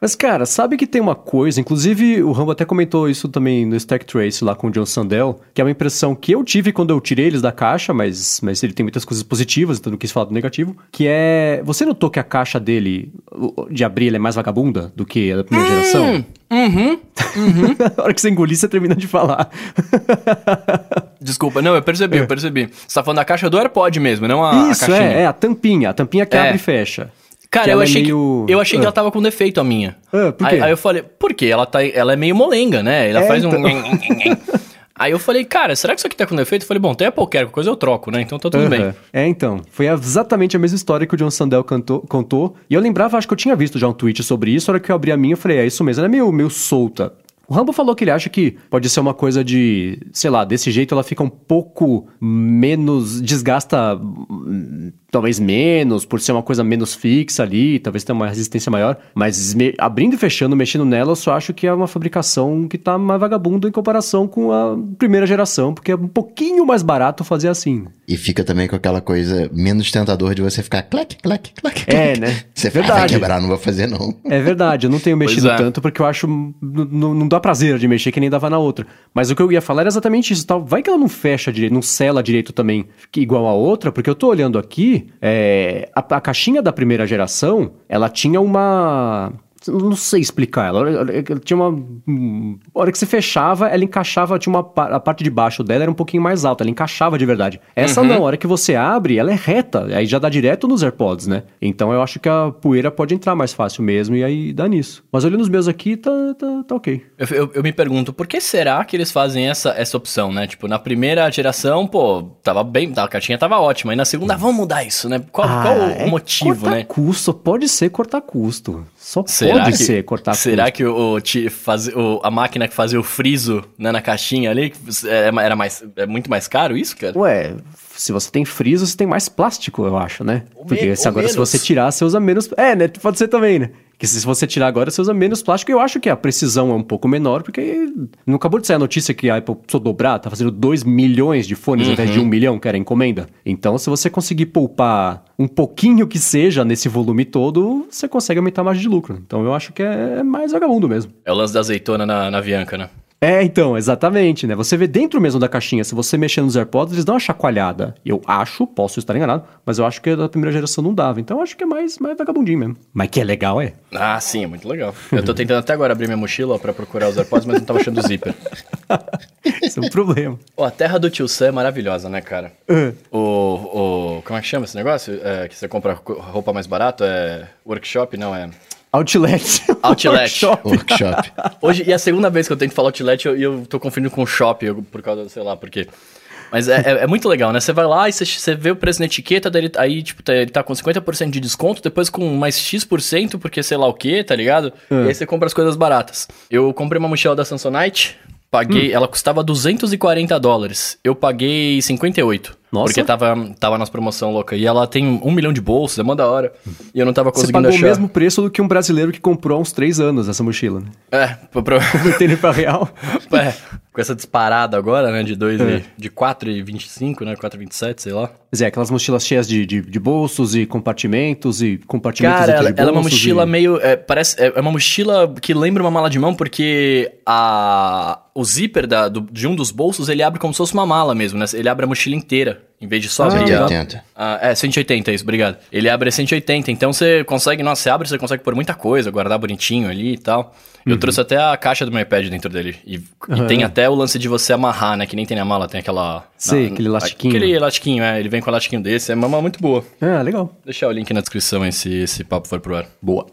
Mas, cara, sabe que tem uma coisa, inclusive o Rambo até comentou isso também no Stack Trace lá com o John Sandel, que é uma impressão que eu tive quando eu tirei eles da caixa, mas, mas ele tem muitas coisas positivas, então não quis falar do negativo que é. Você notou que a caixa dele, de abrir, é mais vagabunda do que a da primeira hum, geração? Uhum. uhum. a hora que você engolir, você termina de falar. Desculpa, não, eu percebi, é. eu percebi. Você tá falando da caixa do AirPod mesmo, não a, Isso, a é, é, a tampinha. A tampinha que é. abre e fecha. Cara, Que eu ela é achei, meio- que, eu achei que Ah. ela tava com defeito, a minha. Ah, por quê? Aí, aí eu falei, por quê? Ela, tá, ela é meio molenga, né? Ela É, faz um... então. Aí eu falei, cara, será que isso aqui tá com defeito? Eu falei, bom, tem Apple Care, qualquer coisa eu troco, né? Então tá tudo bem. É, então. Foi exatamente a mesma história que o John Sandel cantou, contou. E eu lembrava, acho que eu tinha visto já um tweet sobre isso. A hora que eu abri a minha, eu falei, é isso mesmo. Ela é meio, meio solta. O Rambo falou que ele acha que pode ser uma coisa de, sei lá, desse jeito ela fica um pouco menos. desgasta hum, talvez menos, por ser uma coisa menos fixa ali, talvez tenha uma resistência maior. Mas me- abrindo e fechando, mexendo nela, eu só acho que é uma fabricação que tá mais vagabunda em comparação com a primeira geração, porque é um pouquinho mais barato fazer assim. E fica também com aquela coisa menos tentador de você ficar clac, clac, clac, clac. É, né? Você fala, Verdade. vai quebrar, não vou fazer não. É verdade, eu não tenho mexido é. tanto porque eu acho. Não dá prazer de mexer que nem dava na outra. Mas o que eu ia falar era exatamente isso. Tal. Vai que ela não fecha direito, não sela direito também, que igual a outra, porque eu tô olhando aqui, é, a, a caixinha da primeira geração, ela tinha uma. Não sei explicar. Ela, tinha uma. A hora que você fechava, ela encaixava, tinha uma. A parte de baixo dela era um pouquinho mais alta, ela encaixava de verdade. Essa não, a hora que você abre, ela é reta. Aí já dá direto nos AirPods, né? Então eu acho que a poeira pode entrar mais fácil mesmo e aí dá nisso. Mas olhando os meus aqui, tá, tá, tá ok. Eu, eu- eu me pergunto, por que será que eles fazem essa, essa opção, né? Tipo, na primeira geração, pô, tava bem, a cartinha tava ótima. E na segunda, vamos mudar isso, né? Qual, qual o é motivo, cortar né? custo, pode ser cortar custo. Só Será pode que, ser cortar será que o, o ti- faz, o- a máquina que fazia o friso né, na caixinha ali é, era mais, é muito mais caro isso, cara? Ué, se você tem friso, você tem mais plástico, eu acho, né? Ou Porque se agora, se menos. você tirar, você usa menos. É, né? Pode ser também, né? Que se você tirar agora, você usa menos plástico. Eu acho que a precisão é um pouco menor, porque não acabou de sair a notícia que a Apple precisou dobrar, tá fazendo 2 milhões de fones ao invés de 1 Uhum. milhão, que era encomenda. Então, se você conseguir poupar um pouquinho que seja nesse volume todo, você consegue aumentar a margem de lucro. Então, eu acho que é mais vagabundo mesmo. É o lance da azeitona na, na Bianca, né? É, então, exatamente, né? Você vê dentro mesmo da caixinha, se você mexer nos AirPods, eles dão uma chacoalhada. Eu acho, posso estar enganado, mas eu acho que da primeira geração não dava. Então eu acho que é mais, mais vagabundinho mesmo. Mas que é legal, é. Ah, sim, é muito legal. Eu tô tentando até agora abrir minha mochila ó, pra procurar os AirPods, mas não tava achando o zíper. Isso é um problema. Ó, a terra do tio Sam é maravilhosa, né, cara? Ah, O, o... Como é que chama esse negócio? É, que você compra co- roupa mais barato? É... Workshop? Não, é... Outlet. Outlet. Workshop. Workshop. Hoje, e a segunda vez que eu tento falar outlet, eu, eu tô confundindo com shop, eu- por causa, sei lá, por quê. Mas é, é- é muito legal, né? Você vai lá e você, você vê o preço na etiqueta, aí, tipo, tá- ele tá com 50% de desconto, depois com mais X%, porque sei lá o quê, tá ligado? E aí você compra as coisas baratas. Eu comprei uma mochila da Samsonite, paguei, ela custava 240 dólares. Eu paguei 58. Nossa. Porque tava, tava nas promoção louca. E ela tem um milhão de bolsos, é mó da hora. E eu não tava Você conseguindo pagou achar. o mesmo preço do que um brasileiro que comprou há uns três anos essa mochila, né? É, pro- Convertendo pra real. É, com essa disparada agora, né? De 2 É. e, de 4,25, né? 4,27, sei lá. Mas é, aquelas mochilas cheias de, de, de bolsos e compartimentos e compartimentos Cara, ela, ela é uma mochila e- meio. É, parece, é é uma mochila que lembra uma mala de mão, porque a, o zíper da, do- de um dos bolsos ele abre como se fosse uma mala mesmo, né? Ele abre a mochila inteira, em vez de só Ah, abrir. legal. 180. Ah, é, 180, isso, obrigado. Ele abre a 180, então você consegue, nossa, você abre, você consegue pôr muita coisa, guardar bonitinho ali e tal. Eu trouxe até a caixa do meu iPad dentro dele. E, e Aham. tem até o lance de você amarrar, né? Que nem tem na mala, tem aquela. Sei, na- aquele elastiquinho. Aquele elastiquinho, é. Ele vem com um elastiquinho desse, é uma mala muito boa. Ah, legal. Deixar o link na descrição aí se esse papo for pro ar. Boa.